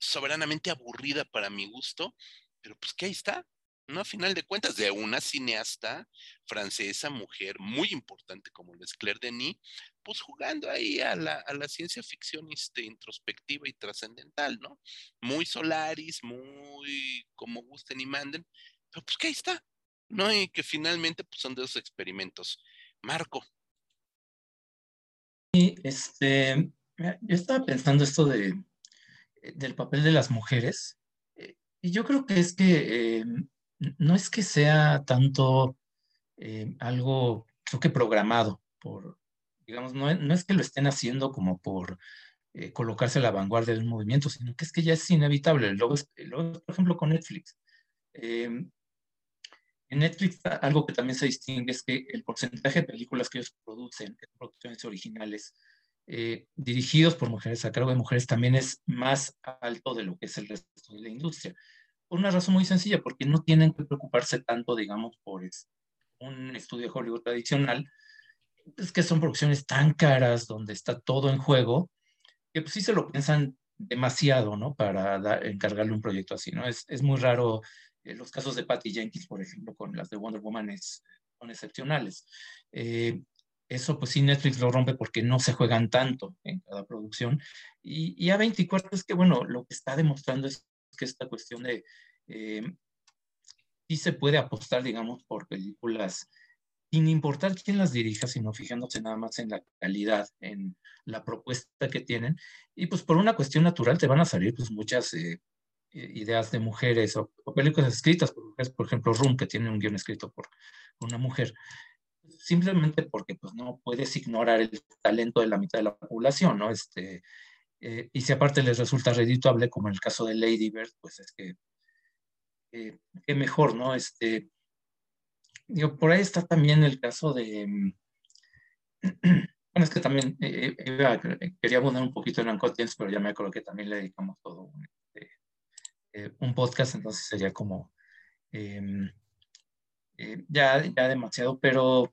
soberanamente aburrida para mi gusto, pero pues que ahí está, ¿no? A final de cuentas, de una cineasta francesa, mujer muy importante como lo Claire Denis, pues jugando ahí a la, a la ciencia ficción este, introspectiva y trascendental, ¿no? Muy Solaris, muy como gusten y manden, pero pues que ahí está, ¿no? Y que finalmente pues son de esos experimentos. Marco, y este, yo estaba pensando esto de, del papel de las mujeres, eh, y yo creo que es que eh, no es que sea tanto algo, creo que programado por, digamos, no, no, es que lo estén haciendo como por colocarse a la vanguardia del movimiento, sino que es que ya es inevitable. Luego, luego por ejemplo, con Netflix. en Netflix algo que también se distingue es que el porcentaje de películas que ellos producen, producciones originales, eh, dirigidos por mujeres, a cargo de mujeres, también es más alto de lo que es el resto de la industria. Por una razón muy sencilla, porque no tienen que preocuparse tanto, digamos, por un estudio de Hollywood tradicional, es que son producciones tan caras, donde está todo en juego, que pues sí se lo piensan demasiado, ¿no? Para encargarle un proyecto así, ¿no? Es, es muy raro, eh, los casos de Patty Jenkins, por ejemplo, con las de Wonder Woman es, son excepcionales. Eh, eso pues sí Netflix lo rompe porque no se juegan tanto en cada producción. Y, y A24 es que, bueno, lo que está demostrando es que esta cuestión de... Eh, sí se puede apostar, digamos, por películas sin importar quién las dirija, sino fijándose nada más en la calidad, en la propuesta que tienen. Y pues por una cuestión natural te van a salir pues muchas eh, ideas de mujeres o, o, películas escritas por mujeres, por ejemplo, Room, que tiene un guion escrito por una mujer simplemente porque pues, no puedes ignorar el talento de la mitad de la población, ¿no? Este, eh, y si aparte les resulta redituable, como en el caso de Lady Bird, pues es que, eh, mejor, ¿no? Este, digo, por ahí está también el caso de... Mm, bueno, es que también eh, eh, quería abundar un poquito en Uncut pero ya me acuerdo que también le dedicamos todo un, este, un podcast, entonces sería como em, ya, ya demasiado, pero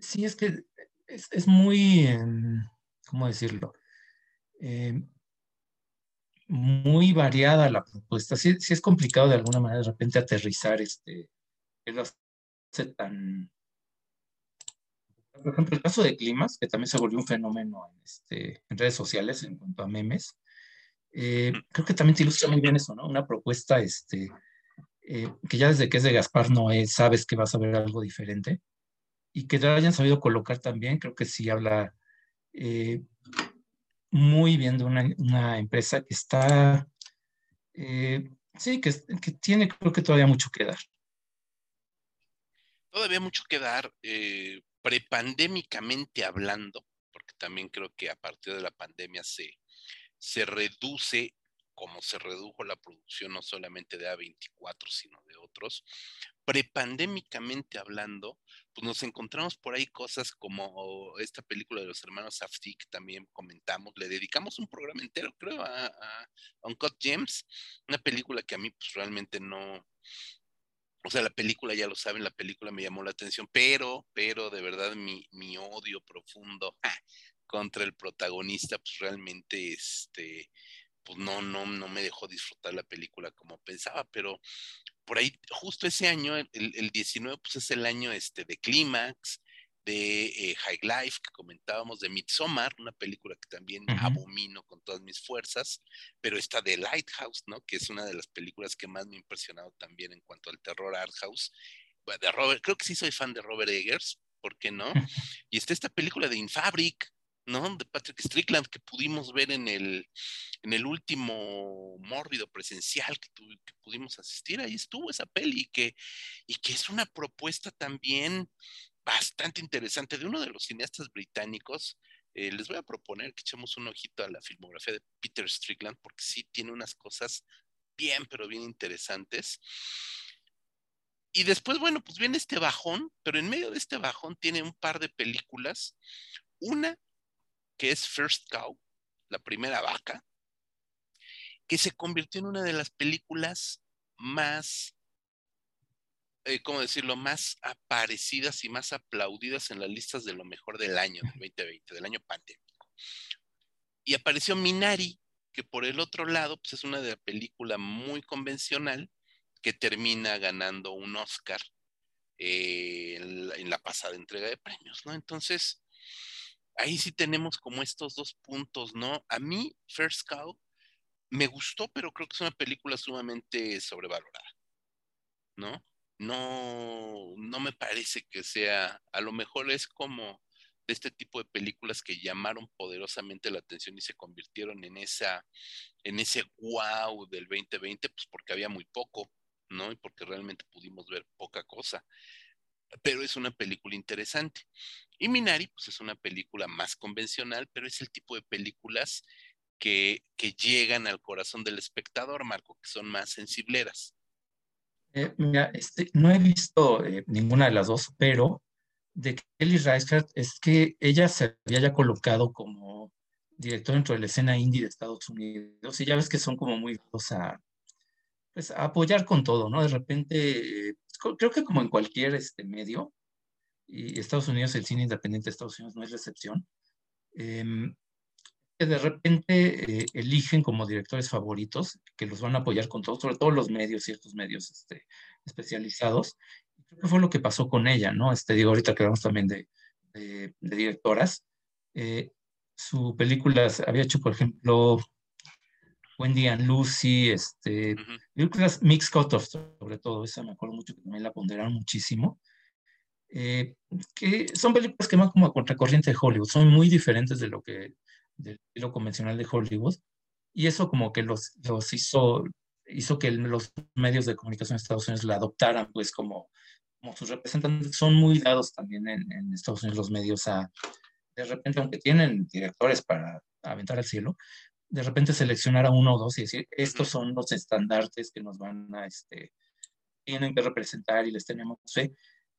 sí, es que es, muy, em, ¿cómo decirlo? Eh, muy variada la propuesta. Sí, sí, es complicado de alguna manera de repente aterrizar este, tan... Por ejemplo, el caso de Climas, que también se volvió un fenómeno en, este, en redes sociales en cuanto a memes, eh, creo que también te ilustra muy bien eso, ¿no? Una propuesta este, eh, que ya desde que es de Gaspar Noé sabes que vas a ver algo diferente y que lo hayan sabido colocar también, creo que sí habla eh, muy bien de una, empresa que está, eh, sí, que, que, tiene creo que todavía mucho que dar. Todavía mucho que dar, prepandémicamente hablando, porque también creo que a partir de la pandemia se, se reduce como se redujo la producción no solamente de A24, sino de otros, prepandémicamente hablando, pues nos encontramos por ahí cosas como esta película de los hermanos Safdie también comentamos, le dedicamos un programa entero, creo, a, a Uncut Gems, una película que a mí pues realmente no, o sea, la película, ya lo saben, la película me llamó la atención, pero, pero de verdad mi, mi odio profundo contra el protagonista, pues realmente, este, pues no, no, no me dejó disfrutar la película como pensaba, pero por ahí, justo ese año, el, el 19, pues es el año este, de Clímax, de eh, High Life, que comentábamos, de Midsommar, una película que también abomino con todas mis fuerzas, pero esta de Lighthouse, ¿no? Que es una de las películas que más me ha impresionado también en cuanto al terror art house. De Robert, creo que sí soy fan de Robert Eggers, ¿por qué no? Y está esta película de Infabric, De Patrick Strickland que pudimos ver en el, en el último mórbido presencial que, pudimos asistir. Ahí estuvo esa peli que, y que es una propuesta también bastante interesante de uno de los cineastas británicos. Eh, les voy a proponer que echemos un ojito a la filmografía de Peter Strickland porque sí tiene unas cosas bien, pero bien interesantes. Y después, bueno, pues viene este bajón, pero en medio de este bajón tiene un par de películas. Una que es First Cow, la primera vaca, que se convirtió en una de las películas más eh, ¿cómo decirlo?, más aparecidas y más aplaudidas en las listas de lo mejor del año, del 2020, del año pandémico. Y apareció Minari, que por el otro lado, pues es una de película muy convencional que termina ganando un Oscar eh, en, la, pasada entrega de premios, ¿no? Entonces, ahí sí tenemos como estos dos puntos, ¿no? A mí, First Cow me gustó, pero creo que es una película sumamente sobrevalorada, ¿no? no, no me parece que sea, a lo mejor es como de este tipo de películas que llamaron poderosamente la atención y se convirtieron en esa, en ese wow del 2020, pues porque había muy poco, ¿no? Y porque realmente pudimos ver poca cosa. Pero es una película interesante. Y Minari, pues es una película más convencional, pero es el tipo de películas que, que llegan al corazón del espectador, Marco, que son más sensibleras. Eh, mira, este, no he visto eh, ninguna de las dos, pero de Kelly Reichardt es que ella se había ya colocado como director dentro de la escena indie de Estados Unidos y ya ves que son como muy a, pues, apoyar con todo, ¿no? De repente, creo que como en cualquier este, medio, y Estados Unidos, el cine independiente de Estados Unidos no es la excepción, em, de repente eh, eligen como directores favoritos que los van a apoyar con todo, sobre todo los medios, ciertos medios este, especializados. Creo que fue lo que pasó con ella, ¿no? Este, digo, ahorita que hablamos también de, de, directoras. Eh, su película había hecho, por ejemplo, Wendy and Lucy, este, películas Mix Cutoff, sobre todo, esa me acuerdo mucho que también la ponderaron muchísimo. Eh, que son películas que van como a contracorriente de Hollywood, son muy diferentes de lo que del estilo convencional de Hollywood. Y eso como que los, los hizo, hizo que los medios de comunicación de Estados Unidos la adoptaran pues como, como sus representantes. Son muy dados también en, en Estados Unidos los medios a, de repente, aunque tienen directores para aventar al cielo, de repente seleccionar a uno o dos y decir, estos son los estandartes que nos van a, este, tienen que representar y les tenemos fe.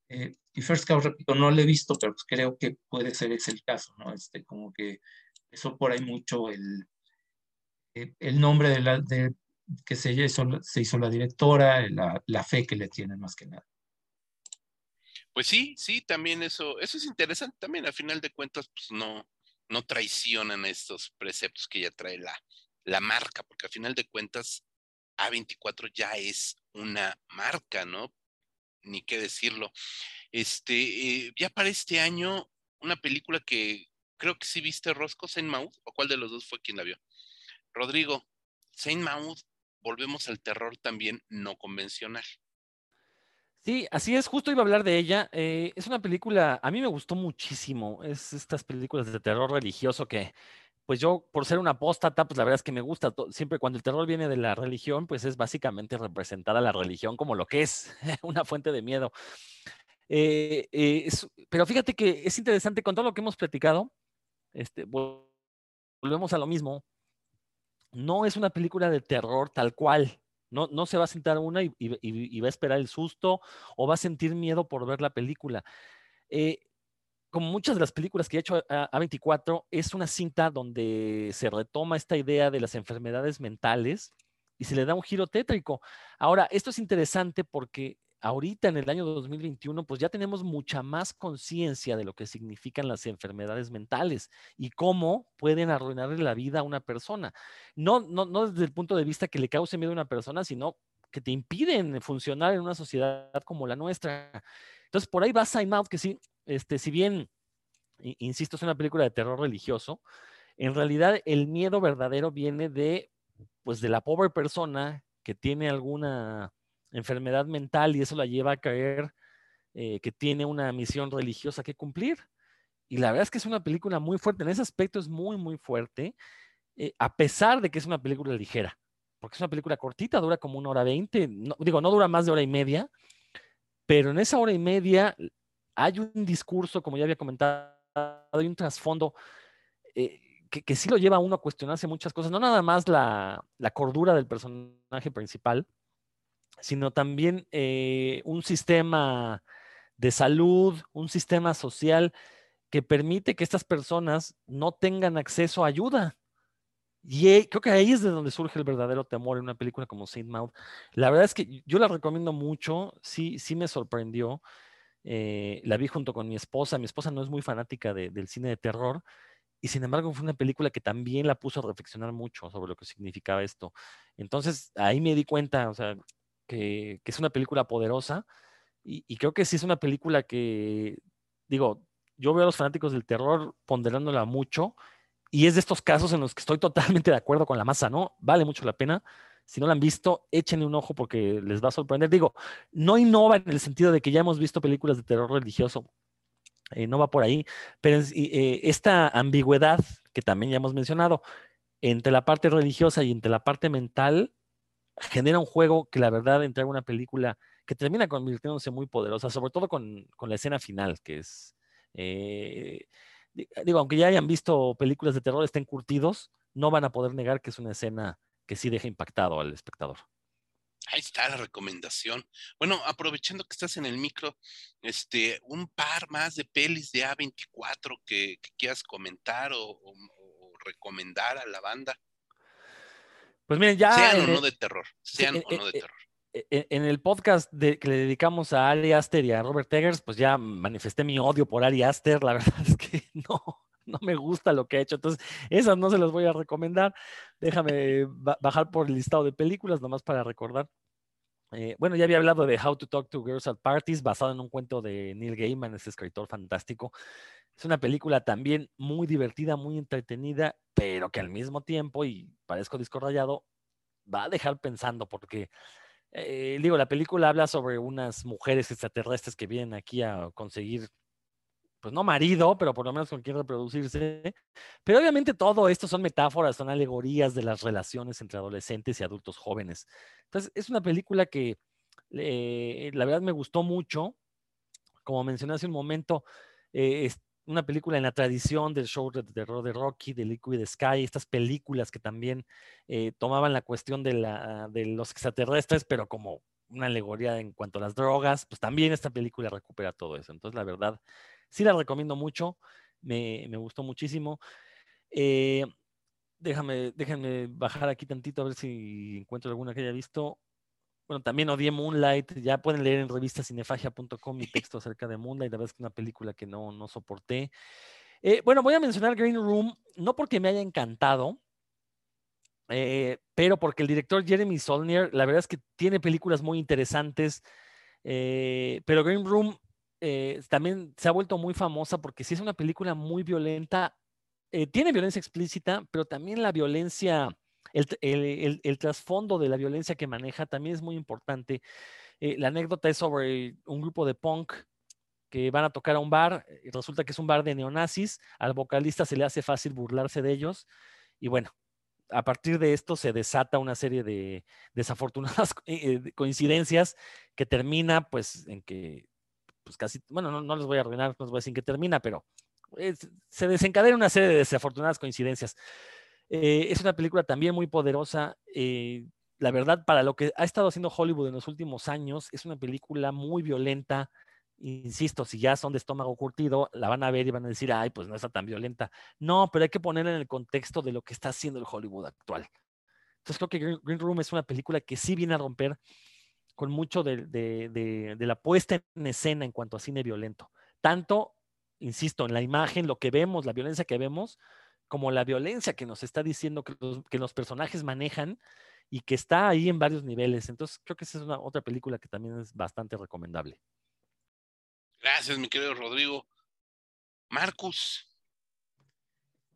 Eh, y First Cow, repito, no lo he visto, pero pues creo que puede ser ese el caso, ¿no? Este, como que eso por ahí mucho el, eh, el nombre de la, de, que se hizo, se hizo la directora, la, la, fe que le tienen más que nada. Pues sí, sí, también eso, eso es interesante también, al final de cuentas, pues no, no traicionan estos preceptos que ya trae la, la marca, porque al final de cuentas, A24 ya es una marca, ¿no? Ni qué decirlo. Este, eh, ya para este año, una película que creo que sí viste Rosco, Saint Maud, o cuál de los dos fue quien la vio. Rodrigo, Saint Maud, volvemos al terror también no convencional. Sí, así es, justo iba a hablar de ella. Eh, es una película, a mí me gustó muchísimo. Es estas películas de terror religioso que, pues yo, por ser una apóstata, pues la verdad es que me gusta. Siempre cuando el terror viene de la religión, pues es básicamente representar a la religión como lo que es, una fuente de miedo. Eh, eh, pero fíjate que es interesante con todo lo que hemos platicado este, volvemos a lo mismo. No es una película de terror tal cual. No, no se va a sentar una y, va a esperar el susto o va a sentir miedo por ver la película. Eh, como muchas de las películas que ha hecho A24, es una cinta donde se retoma esta idea de las enfermedades mentales y se le da un giro tétrico. Ahora, esto es interesante porque ahorita en el año 2021, pues ya tenemos mucha más conciencia de lo que significan las enfermedades mentales y cómo pueden arruinarle la vida a una persona. No, no, no desde el punto de vista que le cause miedo a una persona, sino que te impiden funcionar en una sociedad como la nuestra. Entonces, por ahí va Sign Out, que sí, este, si bien, insisto, es una película de terror religioso, en realidad el miedo verdadero viene de, pues, de la pobre persona que tiene alguna enfermedad mental y eso la lleva a creer eh, que tiene una misión religiosa que cumplir. Y la verdad es que es una película muy fuerte, en ese aspecto es muy, muy fuerte, eh, a pesar de que es una película ligera, porque es una película cortita, dura como una hora veinte, digo, no dura más de hora y media, pero en esa hora y media hay un discurso, como ya había comentado, hay un trasfondo eh, que, que, sí lo lleva a uno a cuestionarse muchas cosas, no nada más la, la cordura del personaje principal, sino también eh, un sistema de salud, un sistema social que permite que estas personas no tengan acceso a ayuda. Y creo que ahí es de donde surge el verdadero temor en una película como Saint Maud. La verdad es que yo la recomiendo mucho, sí, sí me sorprendió. Eh, la vi junto con mi esposa. Mi esposa no es muy fanática del cine de terror, y sin embargo fue una película que también la puso a reflexionar mucho sobre lo que significaba esto. Entonces ahí me di cuenta, o sea, que, es una película poderosa y, creo que sí es una película que, digo, yo veo a los fanáticos del terror ponderándola mucho y es de estos casos en los que estoy totalmente de acuerdo con la masa, ¿no? Vale mucho la pena. Si no la han visto, échenle un ojo porque les va a sorprender. Digo, no innova en el sentido de que ya hemos visto películas de terror religioso, eh, no va por ahí, pero eh, esta ambigüedad que también ya hemos mencionado entre la parte religiosa y entre la parte mental, genera un juego que la verdad entrega una película que termina convirtiéndose muy poderosa, sobre todo con, la escena final, que es, eh, digo, aunque ya hayan visto películas de terror, estén curtidos, no van a poder negar que es una escena que sí deja impactado al espectador. Ahí está la recomendación. Bueno, aprovechando que estás en el micro, este, un par más de pelis de A24 que, quieras comentar o, recomendar a la banda. Pues miren, ya. Sean o no de terror. Sean o no de terror. En el podcast de, que le dedicamos a Ari Aster y a Robert Eggers, pues ya manifesté mi odio por Ari Aster. La verdad es que no, no me gusta lo que ha hecho. Entonces, esas no se las voy a recomendar. Déjame bajar por el listado de películas, nomás para recordar. Eh, bueno, ya había hablado de How to Talk to Girls at Parties, basado en un cuento de Neil Gaiman, ese escritor fantástico. Es una película también muy divertida, muy entretenida, pero que al mismo tiempo, y parezco disco rayado, va a dejar pensando porque, eh, digo, la película habla sobre unas mujeres extraterrestres que vienen aquí a conseguir, pues no marido, pero por lo menos con quien reproducirse. Pero obviamente todo esto son metáforas, son alegorías de las relaciones entre adolescentes y adultos jóvenes. Entonces, es una película que eh, la verdad me gustó mucho. Como mencioné hace un momento, eh, una película en la tradición del show de terror de Rocky, de Liquid Sky, estas películas que también eh, tomaban la cuestión de, la, de los extraterrestres, pero como una alegoría en cuanto a las drogas, pues también esta película recupera todo eso. Entonces, la verdad, sí la recomiendo mucho, me, gustó muchísimo. Eh, déjame, déjenme bajar aquí tantito a ver si encuentro alguna que haya visto. Bueno, también odié Moonlight. Ya pueden leer en revistacinefagia.com mi texto acerca de Moonlight. La verdad es que es una película que no, no soporté. Eh, bueno, voy a mencionar Green Room, no porque me haya encantado, eh, pero porque el director Jeremy Solnier, la verdad es que tiene películas muy interesantes, eh, pero Green Room también se ha vuelto muy famosa porque sí es una película muy violenta, tiene violencia explícita, pero también la violencia el, trasfondo de la violencia que maneja también es muy importante. Eh, la anécdota es sobre un grupo de punk que van a tocar a un bar, eh, resulta que es un bar de neonazis, al vocalista se le hace fácil burlarse de ellos y bueno, a partir de esto se desata una serie de desafortunadas eh, coincidencias que termina pues en que pues casi, bueno, no, les voy a arruinar, no les voy a decir que termina, pero se desencadena una serie de desafortunadas coincidencias. Eh, es una película también muy poderosa. Eh, la verdad, para lo que ha estado haciendo Hollywood en los últimos años, es una película muy violenta. Insisto, si ya son de estómago curtido, la van a ver y van a decir, ay, pues no está tan violenta. No, pero hay que ponerla en el contexto de lo que está haciendo el Hollywood actual. Entonces creo que Green Room es una película que sí viene a romper con mucho de, la puesta en escena en cuanto a cine violento. Tanto, insisto, en la imagen, lo que vemos, la violencia que vemos, como la violencia que nos está diciendo que los, que los personajes manejan y que está ahí en varios niveles. Entonces, creo que esa es una otra película que también es bastante recomendable. Gracias, mi querido Rodrigo. Marcus.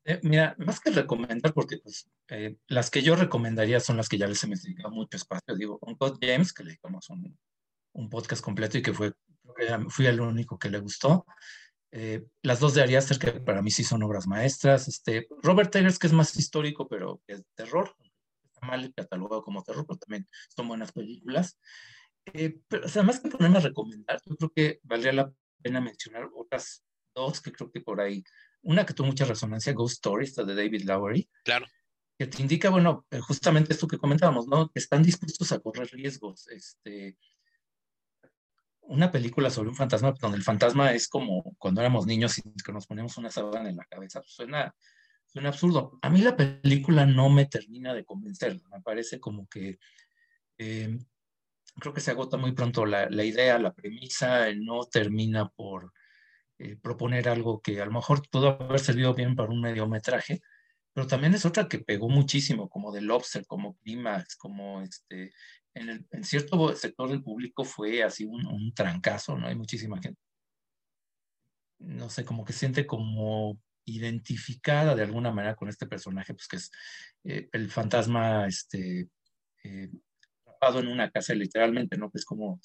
Eh, mira, más que recomendar, porque pues, eh, las que yo recomendaría son las que ya les he dedicado mucho espacio. Digo, un Todd James, que le dedicamos un, un, podcast completo y que fue, creo que fui el único que le gustó. Eh, las dos de Ari Aster, que para mí sí son obras maestras. Este, Robert Taylor, que es más histórico, pero es terror. Está mal catalogado como terror, pero también son buenas películas. pero además que ponerme a recomendar, yo creo que valdría la pena mencionar otras dos que creo que por ahí una que tuvo mucha resonancia, Ghost Story, esta de David Lowery. Claro. Que te indica, bueno, eh, justamente esto que comentábamos, ¿no? Que están dispuestos a correr riesgos. Este, una película sobre un fantasma, donde el fantasma es como cuando éramos niños y que nos poníamos una sábana en la cabeza. Pues suena, suena absurdo. A mí la película no me termina de convencer. Me parece como que eh, creo que se agota muy pronto la, la idea, la premisa, no termina por eh, proponer algo que a lo mejor pudo haber servido bien para un mediometraje, pero también es otra que pegó muchísimo, como The Lobster, como Climax, como este, en, el, en cierto sector del público fue así un, un, trancazo, ¿no? Hay muchísima gente, no sé, como que siente como identificada de alguna manera con este personaje, pues que es eh, el fantasma, este, eh, en una casa literalmente, ¿no? Que es como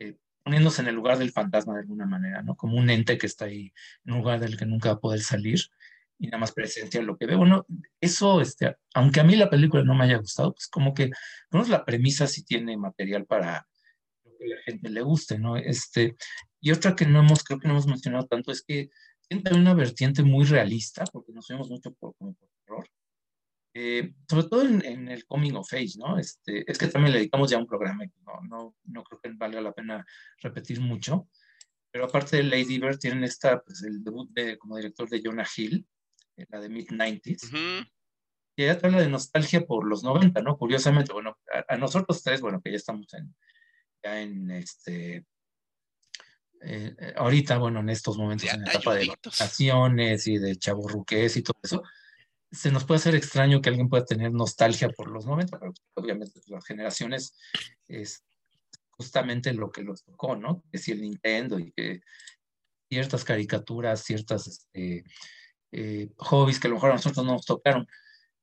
eh, poniéndose en el lugar del fantasma de alguna manera, ¿no? Como un ente que está ahí en un lugar del que nunca va a poder salir y nada más presencia lo que ve. Bueno, eso, este, aunque a mí la película no me haya gustado, pues como que, bueno, la premisa sí tiene material para que la gente le guste, ¿no? Este, y otra que no hemos, creo que no hemos mencionado tanto, es que tiene una vertiente muy realista, porque nos vemos mucho por, como por terror, eh, sobre todo en, el coming of age, ¿no? Este, es que también le dedicamos ya un programa, no, no, no creo que valga la pena repetir mucho, pero aparte de Lady Bird tienen esta, pues el debut de, como director de Jonah Hill, la de mid-90s, y ella habla de nostalgia por los 90, ¿no? Curiosamente, bueno, a, nosotros tres, bueno, que ya estamos en, ya en este, eh, ahorita, bueno, en estos momentos, en la etapa de vacaciones y de chaburruques y todo eso, se nos puede hacer extraño que alguien pueda tener nostalgia por los 90, pero obviamente las generaciones es justamente lo que los tocó, ¿no? Que si el Nintendo y que ciertas caricaturas, ciertas este, eh, hobbies que a lo mejor a nosotros no nos tocaron.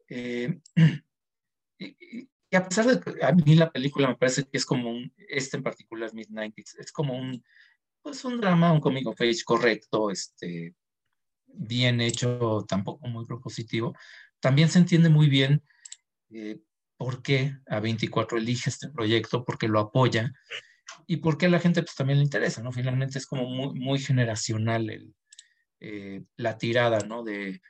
Eh, y, a pesar de que a mí la película me parece que es como un, este en particular, Mid-90s, es como un, pues un drama, un comic of age correcto, este, bien hecho, tampoco muy propositivo. También se entiende muy bien eh, por qué A24 elige este proyecto, porque lo apoya y por qué a la gente pues, también le interesa, ¿no? Finalmente es como muy, muy generacional el, eh, la tirada, ¿no? De,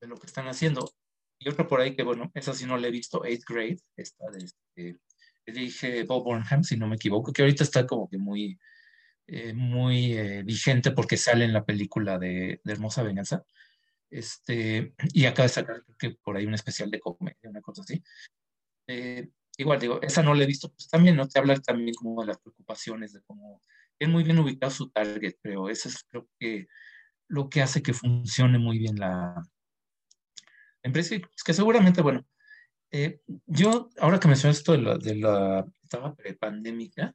de, lo que están haciendo. Y otra por ahí que, bueno, esa sí no la he visto, Eighth Grade, esta de, este, dije Bob Burnham, si no me equivoco, que ahorita está como que muy, eh, muy eh, vigente porque sale en la película de, Hermosa Venganza. Este, y acaba de sacar que por ahí un especial de comedia, una cosa así. Eh, igual digo, esa no la he visto, pues también, ¿no? Te habla también como de las preocupaciones, de cómo es muy bien ubicado su target, pero eso es creo que lo que hace que funcione muy bien la empresa. Es que seguramente, bueno, yo, ahora que mencionas esto de la, de la etapa prepandémica,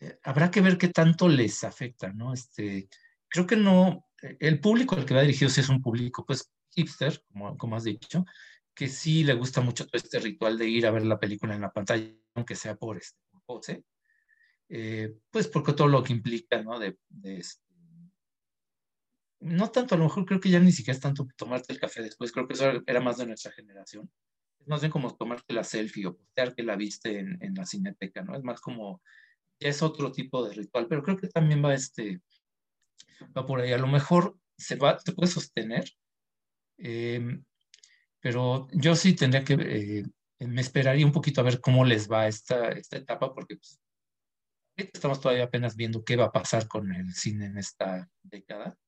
eh, habrá que ver qué tanto les afecta, ¿no? Este, creo que no, eh, el público al que va dirigido sí es un público, pues, hipster, como, como has dicho, que sí le gusta mucho todo este ritual de ir a ver la película en la pantalla, aunque sea por este pose, eh, pues porque todo lo que implica, ¿no? De, no tanto, a lo mejor creo que ya ni siquiera es tanto tomarte el café después, creo que eso era más de nuestra generación. Es más bien como tomarte la selfie o postear que la viste en, la cineteca, ¿no? Es más como es otro tipo de ritual, pero creo que también va, este, va por ahí. A lo mejor se, va, se puede sostener, em, pero yo sí tendría que, eh, me esperaría un poquito a ver cómo les va esta, esta etapa, porque pues, estamos todavía apenas viendo qué va a pasar con el cine en esta década.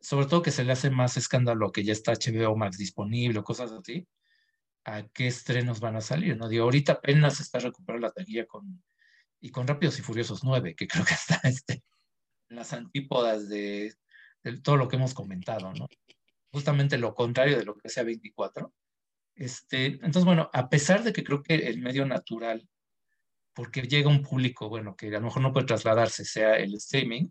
Sobre todo que se le hace más escándalo que ya está HBO Max disponible o cosas así, a qué estrenos van a salir, ¿no? Ahorita apenas está recuperando la taquilla con y con Rápidos y Furiosos 9, que creo que está este, las antípodas de, de, todo lo que hemos comentado, ¿no? Justamente lo contrario de lo que sea 24. Este, entonces, bueno, a pesar de que creo que el medio natural, porque llega un público, bueno, que a lo mejor no puede trasladarse, sea el streaming,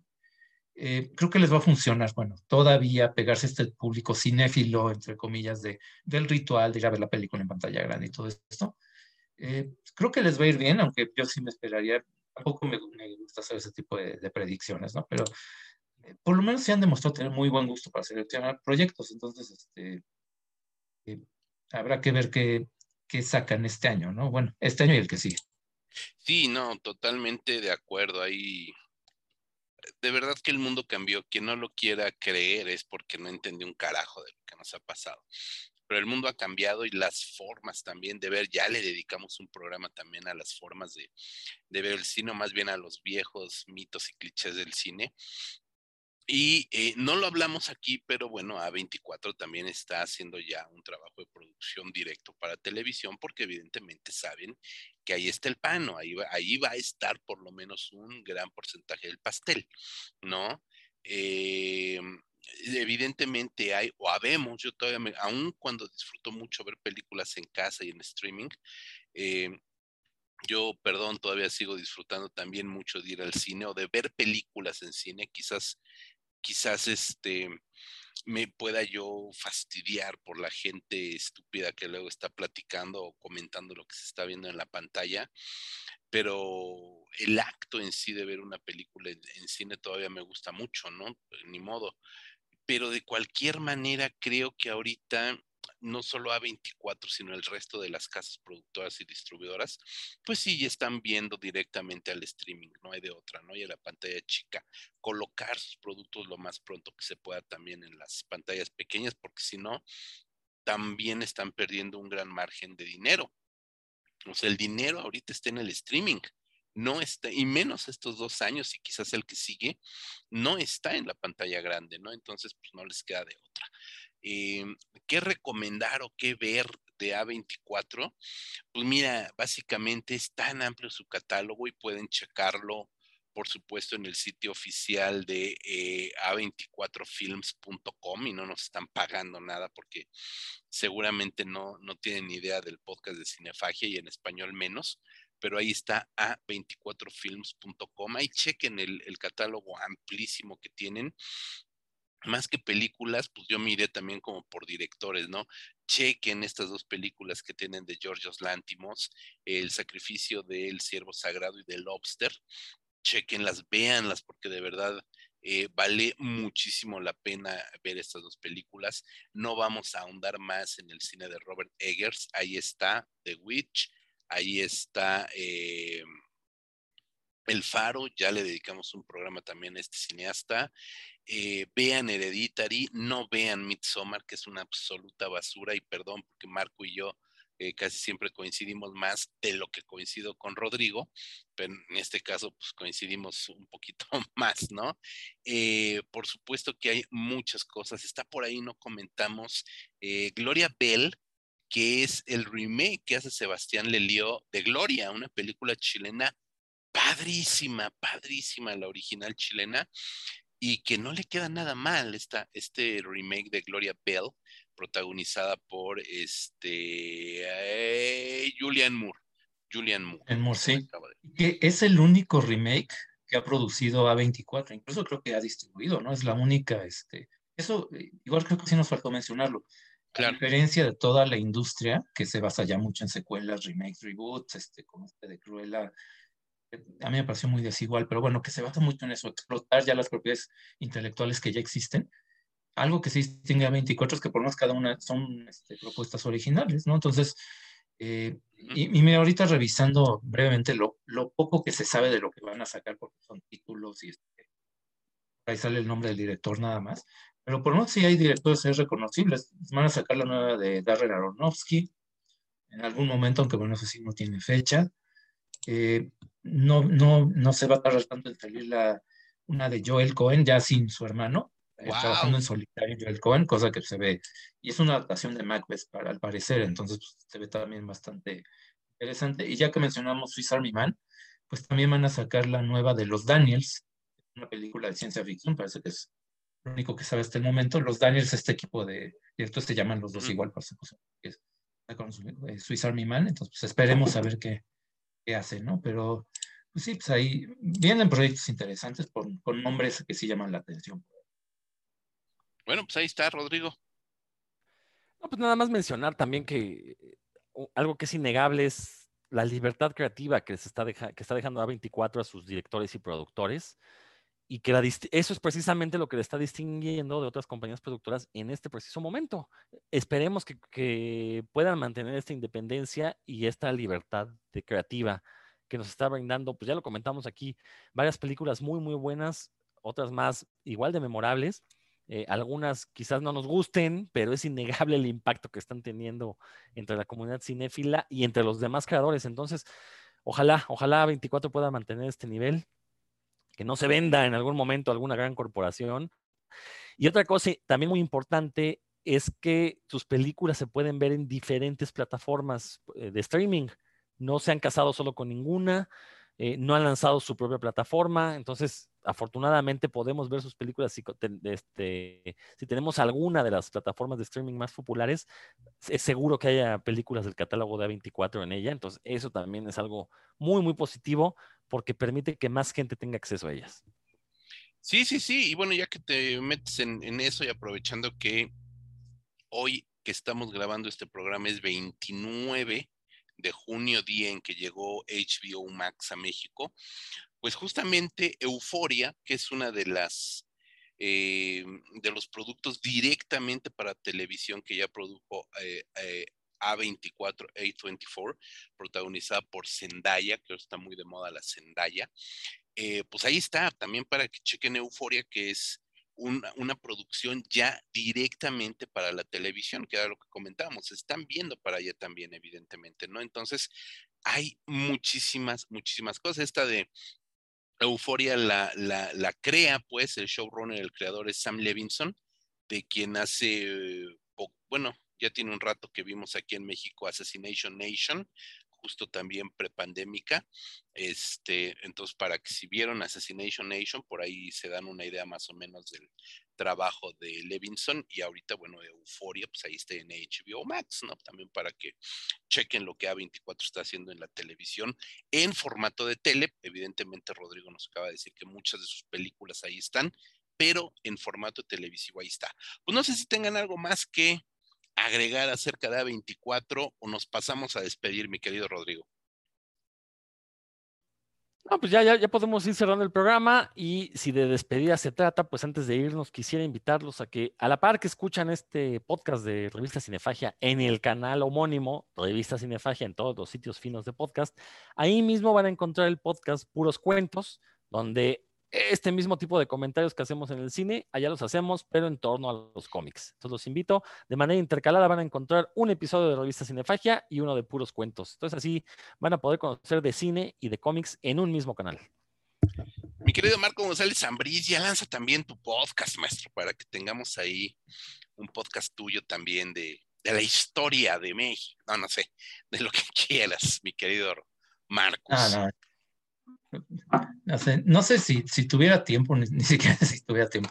eh, creo que les va a funcionar, bueno, todavía pegarse este público cinéfilo, entre comillas, de, del ritual de ir a ver la película en pantalla grande y todo esto. Eh, creo que les va a ir bien, aunque yo sí me esperaría, tampoco me, me gusta hacer ese tipo de, de predicciones, ¿no? Pero eh, por lo menos se han demostrado tener muy buen gusto para seleccionar proyectos, entonces este, eh, habrá que ver qué, qué sacan este año, ¿no? Bueno, este año y el que sigue. Sí, no, totalmente de acuerdo. Ahí de verdad que el mundo cambió. Quien no lo quiera creer es porque no entendió un carajo de lo que nos ha pasado. Pero el mundo ha cambiado y las formas también de ver, ya le dedicamos un programa también a las formas de, de ver el cine, más bien a los viejos mitos y clichés del cine. Y eh, no lo hablamos aquí, pero bueno, A24 también está haciendo ya un trabajo de producción directo para televisión porque evidentemente saben que ahí está el pan, ahí, va, ahí va a estar por lo menos un gran porcentaje del pastel, ¿no? Eh, evidentemente hay, o habemos, yo todavía, me, aun cuando disfruto mucho ver películas en casa y en streaming, eh, yo, perdón, todavía sigo disfrutando también mucho de ir al cine o de ver películas en cine, quizás quizás este me pueda yo fastidiar por la gente estúpida que luego está platicando o comentando lo que se está viendo en la pantalla, pero el acto en sí de ver una película en, cine todavía me gusta mucho, ¿no? Ni modo. Pero de cualquier manera creo que ahorita no solo A24, sino el resto de las casas productoras y distribuidoras, pues sí, están viendo directamente al streaming, no hay de otra, no hay a la pantalla chica, colocar sus productos lo más pronto que se pueda también en las pantallas pequeñas, porque si no, también están perdiendo un gran margen de dinero. O sea, el dinero ahorita está en el streaming no está, y menos estos dos años y quizás el que sigue, no está en la pantalla grande, ¿no? Entonces, pues no les queda de otra. Eh, ¿Qué recomendar o qué ver de A24? Pues mira, básicamente es tan amplio su catálogo y pueden checarlo, por supuesto, en el sitio oficial de eh, a24films.com y no nos están pagando nada porque seguramente no, no tienen idea del podcast de Cinefagia y en español menos pero ahí está a24films.com. Ahí chequen el, el, catálogo amplísimo que tienen más que películas, pues yo miré también como por directores, ¿no? Chequen estas dos películas que tienen de Georgios Lántimos, El sacrificio del siervo sagrado y del lobster. Chequenlas, véanlas, porque de verdad eh, vale muchísimo la pena ver estas dos películas. No vamos a ahondar más en el cine de Robert Eggers. Ahí está The Witch, ahí está eh, El Faro, ya le dedicamos un programa también a este cineasta eh, vean Hereditary, no vean Midsommar, que es una absoluta basura, y perdón porque Marco y yo eh, casi siempre coincidimos más de lo que coincido con Rodrigo, pero en este caso pues coincidimos un poquito más, ¿no? Eh, por supuesto que hay muchas cosas, está por ahí, no comentamos, Gloria Bell, que es el remake que hace Sebastián Lelio de Gloria, una película chilena padrísima, padrísima, la original chilena, y que no le queda nada mal esta, este remake de Gloria Bell, protagonizada por este eh, Julian Moore. Julian Moore. En Moore, sí. Que es el único remake que ha producido A24, incluso creo que ha distribuido, ¿no? Es la única, este, eso eh, igual creo que sí nos faltó mencionarlo. Claro. A diferencia de toda la industria, que se basa ya mucho en secuelas, remakes, reboots, este, como este de Cruella, a mí me pareció muy desigual, pero bueno, que se basa mucho en eso, explotar ya las propiedades intelectuales que ya existen. Algo que sí distingue a 24 es que por más cada una son este, propuestas originales, ¿no? Entonces, eh, y, y me ahorita revisando brevemente lo, lo, poco que se sabe de lo que van a sacar, porque son títulos y este, ahí sale el nombre del director nada más, pero por lo menos sí hay directores reconocibles. Van a sacar la nueva de Darren Aronofsky en algún momento, aunque bueno, eso sí no tiene fecha. Eh, no, no, no se va a tardar tanto en salir la, una de Joel Cohen, ya sin su hermano, wow. eh, trabajando en solitario Joel Cohen, cosa que se ve, y es una adaptación de Macbeth para al parecer, entonces pues, se ve también bastante interesante. Y ya que mencionamos Swiss Army Man, pues también van a sacar la nueva de Los Daniels, una película de ciencia ficción, parece que es lo único que sabe hasta el momento. Los Daniels, este equipo de directores se llaman los dos igual, por supuesto, es eh, Swiss Army Man, entonces pues esperemos a ver qué, qué hacen, ¿no? Pero pues sí, pues ahí vienen proyectos interesantes con, con nombres que sí llaman la atención. Bueno, pues ahí está, Rodrigo. No, pues nada más mencionar también que eh, algo que es innegable es la libertad creativa que, se está, que está dejando A24 a sus directores y productores y que eso es precisamente lo que le está distinguiendo de otras compañías productoras en este preciso momento. Esperemos que, puedan mantener esta independencia y esta libertad de creativa que nos está brindando, pues ya lo comentamos aquí, varias películas muy, muy buenas, otras más igual de memorables. Eh, algunas quizás no nos gusten, pero es innegable el impacto que están teniendo entre la comunidad cinéfila y entre los demás creadores. Entonces, ojalá, ojalá 24 pueda mantener este nivel que no se venda en algún momento alguna gran corporación. Y otra cosa también muy importante es que sus películas se pueden ver en diferentes plataformas eh, de streaming. No se han casado solo con ninguna, eh, no han lanzado su propia plataforma, entonces afortunadamente podemos ver sus películas si, este, si tenemos alguna de las plataformas de streaming más populares, es seguro que haya películas del catálogo de A24 en ella, entonces eso también es algo muy, muy positivo porque permite que más gente tenga acceso a ellas. Sí, sí, sí, y bueno, ya que te metes en, en eso y aprovechando que hoy que estamos grabando este programa es 29 de junio, día en que llegó HBO Max a México, pues justamente Euforia, que es una de las eh, de los productos directamente para televisión que ya produjo eh, eh, A24, A24, protagonizada por Zendaya, que está muy de moda la Zendaya. pues ahí está, también para que chequen Euforia, que es una, producción ya directamente para la televisión, que era lo que comentábamos, están viendo para allá también, evidentemente, ¿no? Entonces, hay muchísimas, muchísimas cosas. Esta de Euforia la, la, crea, pues, el showrunner, el creador es Sam Levinson, de quien hace, bueno, ya tiene un rato que vimos aquí en México Assassination Nation, justo también prepandémica. Este, entonces, para que si vieron Assassination Nation, por ahí se dan una idea más o menos del trabajo de Levinson y ahorita, bueno, Euforia, pues ahí está en HBO Max, ¿no? También para que chequen lo que A24 está haciendo en la televisión en formato de tele. Evidentemente, Rodrigo nos acaba de decir que muchas de sus películas ahí están, pero en formato televisivo ahí está. Pues no sé si tengan algo más que agregar acerca de A24 o nos pasamos a despedir, mi querido Rodrigo? No, pues ya, ya, ya, podemos ir cerrando el programa y si de despedida se trata, pues antes de irnos quisiera invitarlos a que a la par que escuchan este podcast de Revista Cinefagia en el canal homónimo, Revista Cinefagia en todos los sitios finos de podcast, ahí mismo van a encontrar el podcast Puros Cuentos, donde este mismo tipo de comentarios que hacemos en el cine, allá los hacemos, pero en torno a los cómics. Entonces los invito, de manera intercalada van a encontrar un episodio de revista Cinefagia y uno de puros cuentos. Entonces así van a poder conocer de cine y de cómics en un mismo canal. Mi querido Marco González Zambriz, ya lanza también tu podcast, maestro, para que tengamos ahí un podcast tuyo también de, de la historia de México. No, no sé, de lo que quieras, mi querido Marcos. Ah, no sé, no sé si, si tuviera tiempo, ni, siquiera si tuviera tiempo.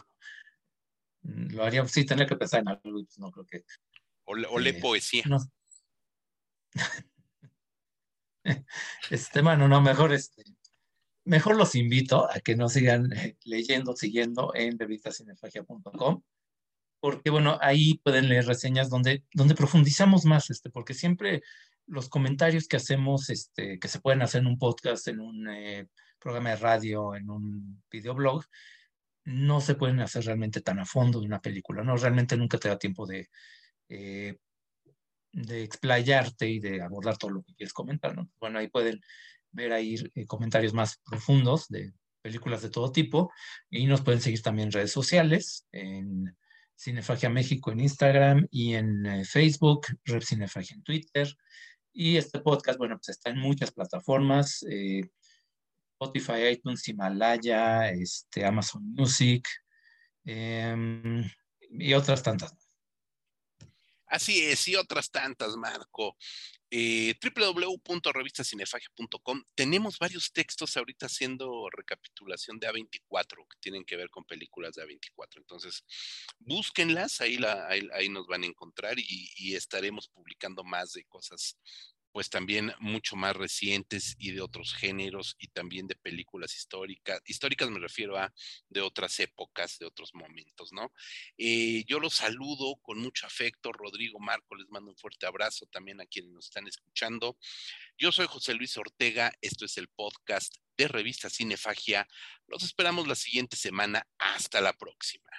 Lo haría, sí, tendría que pensar en algo, pues no creo que. O, le, eh, poesía. Este, bueno, no, mejor este, mejor los invito a que nos sigan eh, leyendo, siguiendo en revistacinefagia.com, porque bueno, ahí pueden leer reseñas donde, donde profundizamos más, este, porque siempre los comentarios que hacemos, este, que se pueden hacer en un podcast, en un eh, programa de radio, en un videoblog, no se pueden hacer realmente tan a fondo de una película, ¿no? Realmente nunca te da tiempo de, eh, de explayarte y de abordar todo lo que quieres comentar, ¿no? Bueno, ahí pueden ver ahí eh, comentarios más profundos de películas de todo tipo y nos pueden seguir también en redes sociales, en Cinefagia México en Instagram y en Facebook, Rep Cinefagia en Twitter, y este podcast, bueno, pues está en muchas plataformas, eh, Spotify, iTunes, Himalaya, este, Amazon Music em, y otras tantas. Así es, y otras tantas, Marco. Eh. Tenemos varios textos ahorita haciendo recapitulación de A24 que tienen que ver con películas de A24. Entonces, búsquenlas, ahí, la, ahí, nos van a encontrar y estaremos publicando más de cosas pues también mucho más recientes y de otros géneros y también de películas históricas. Históricas me refiero a de otras épocas, de otros momentos, ¿no? Eh, yo los saludo con mucho afecto. Rodrigo Marco, les mando un fuerte abrazo también a quienes nos están escuchando. Yo soy José Luis Ortega, esto es el podcast de Revista Cinefagia. Los esperamos la siguiente semana. Hasta la próxima.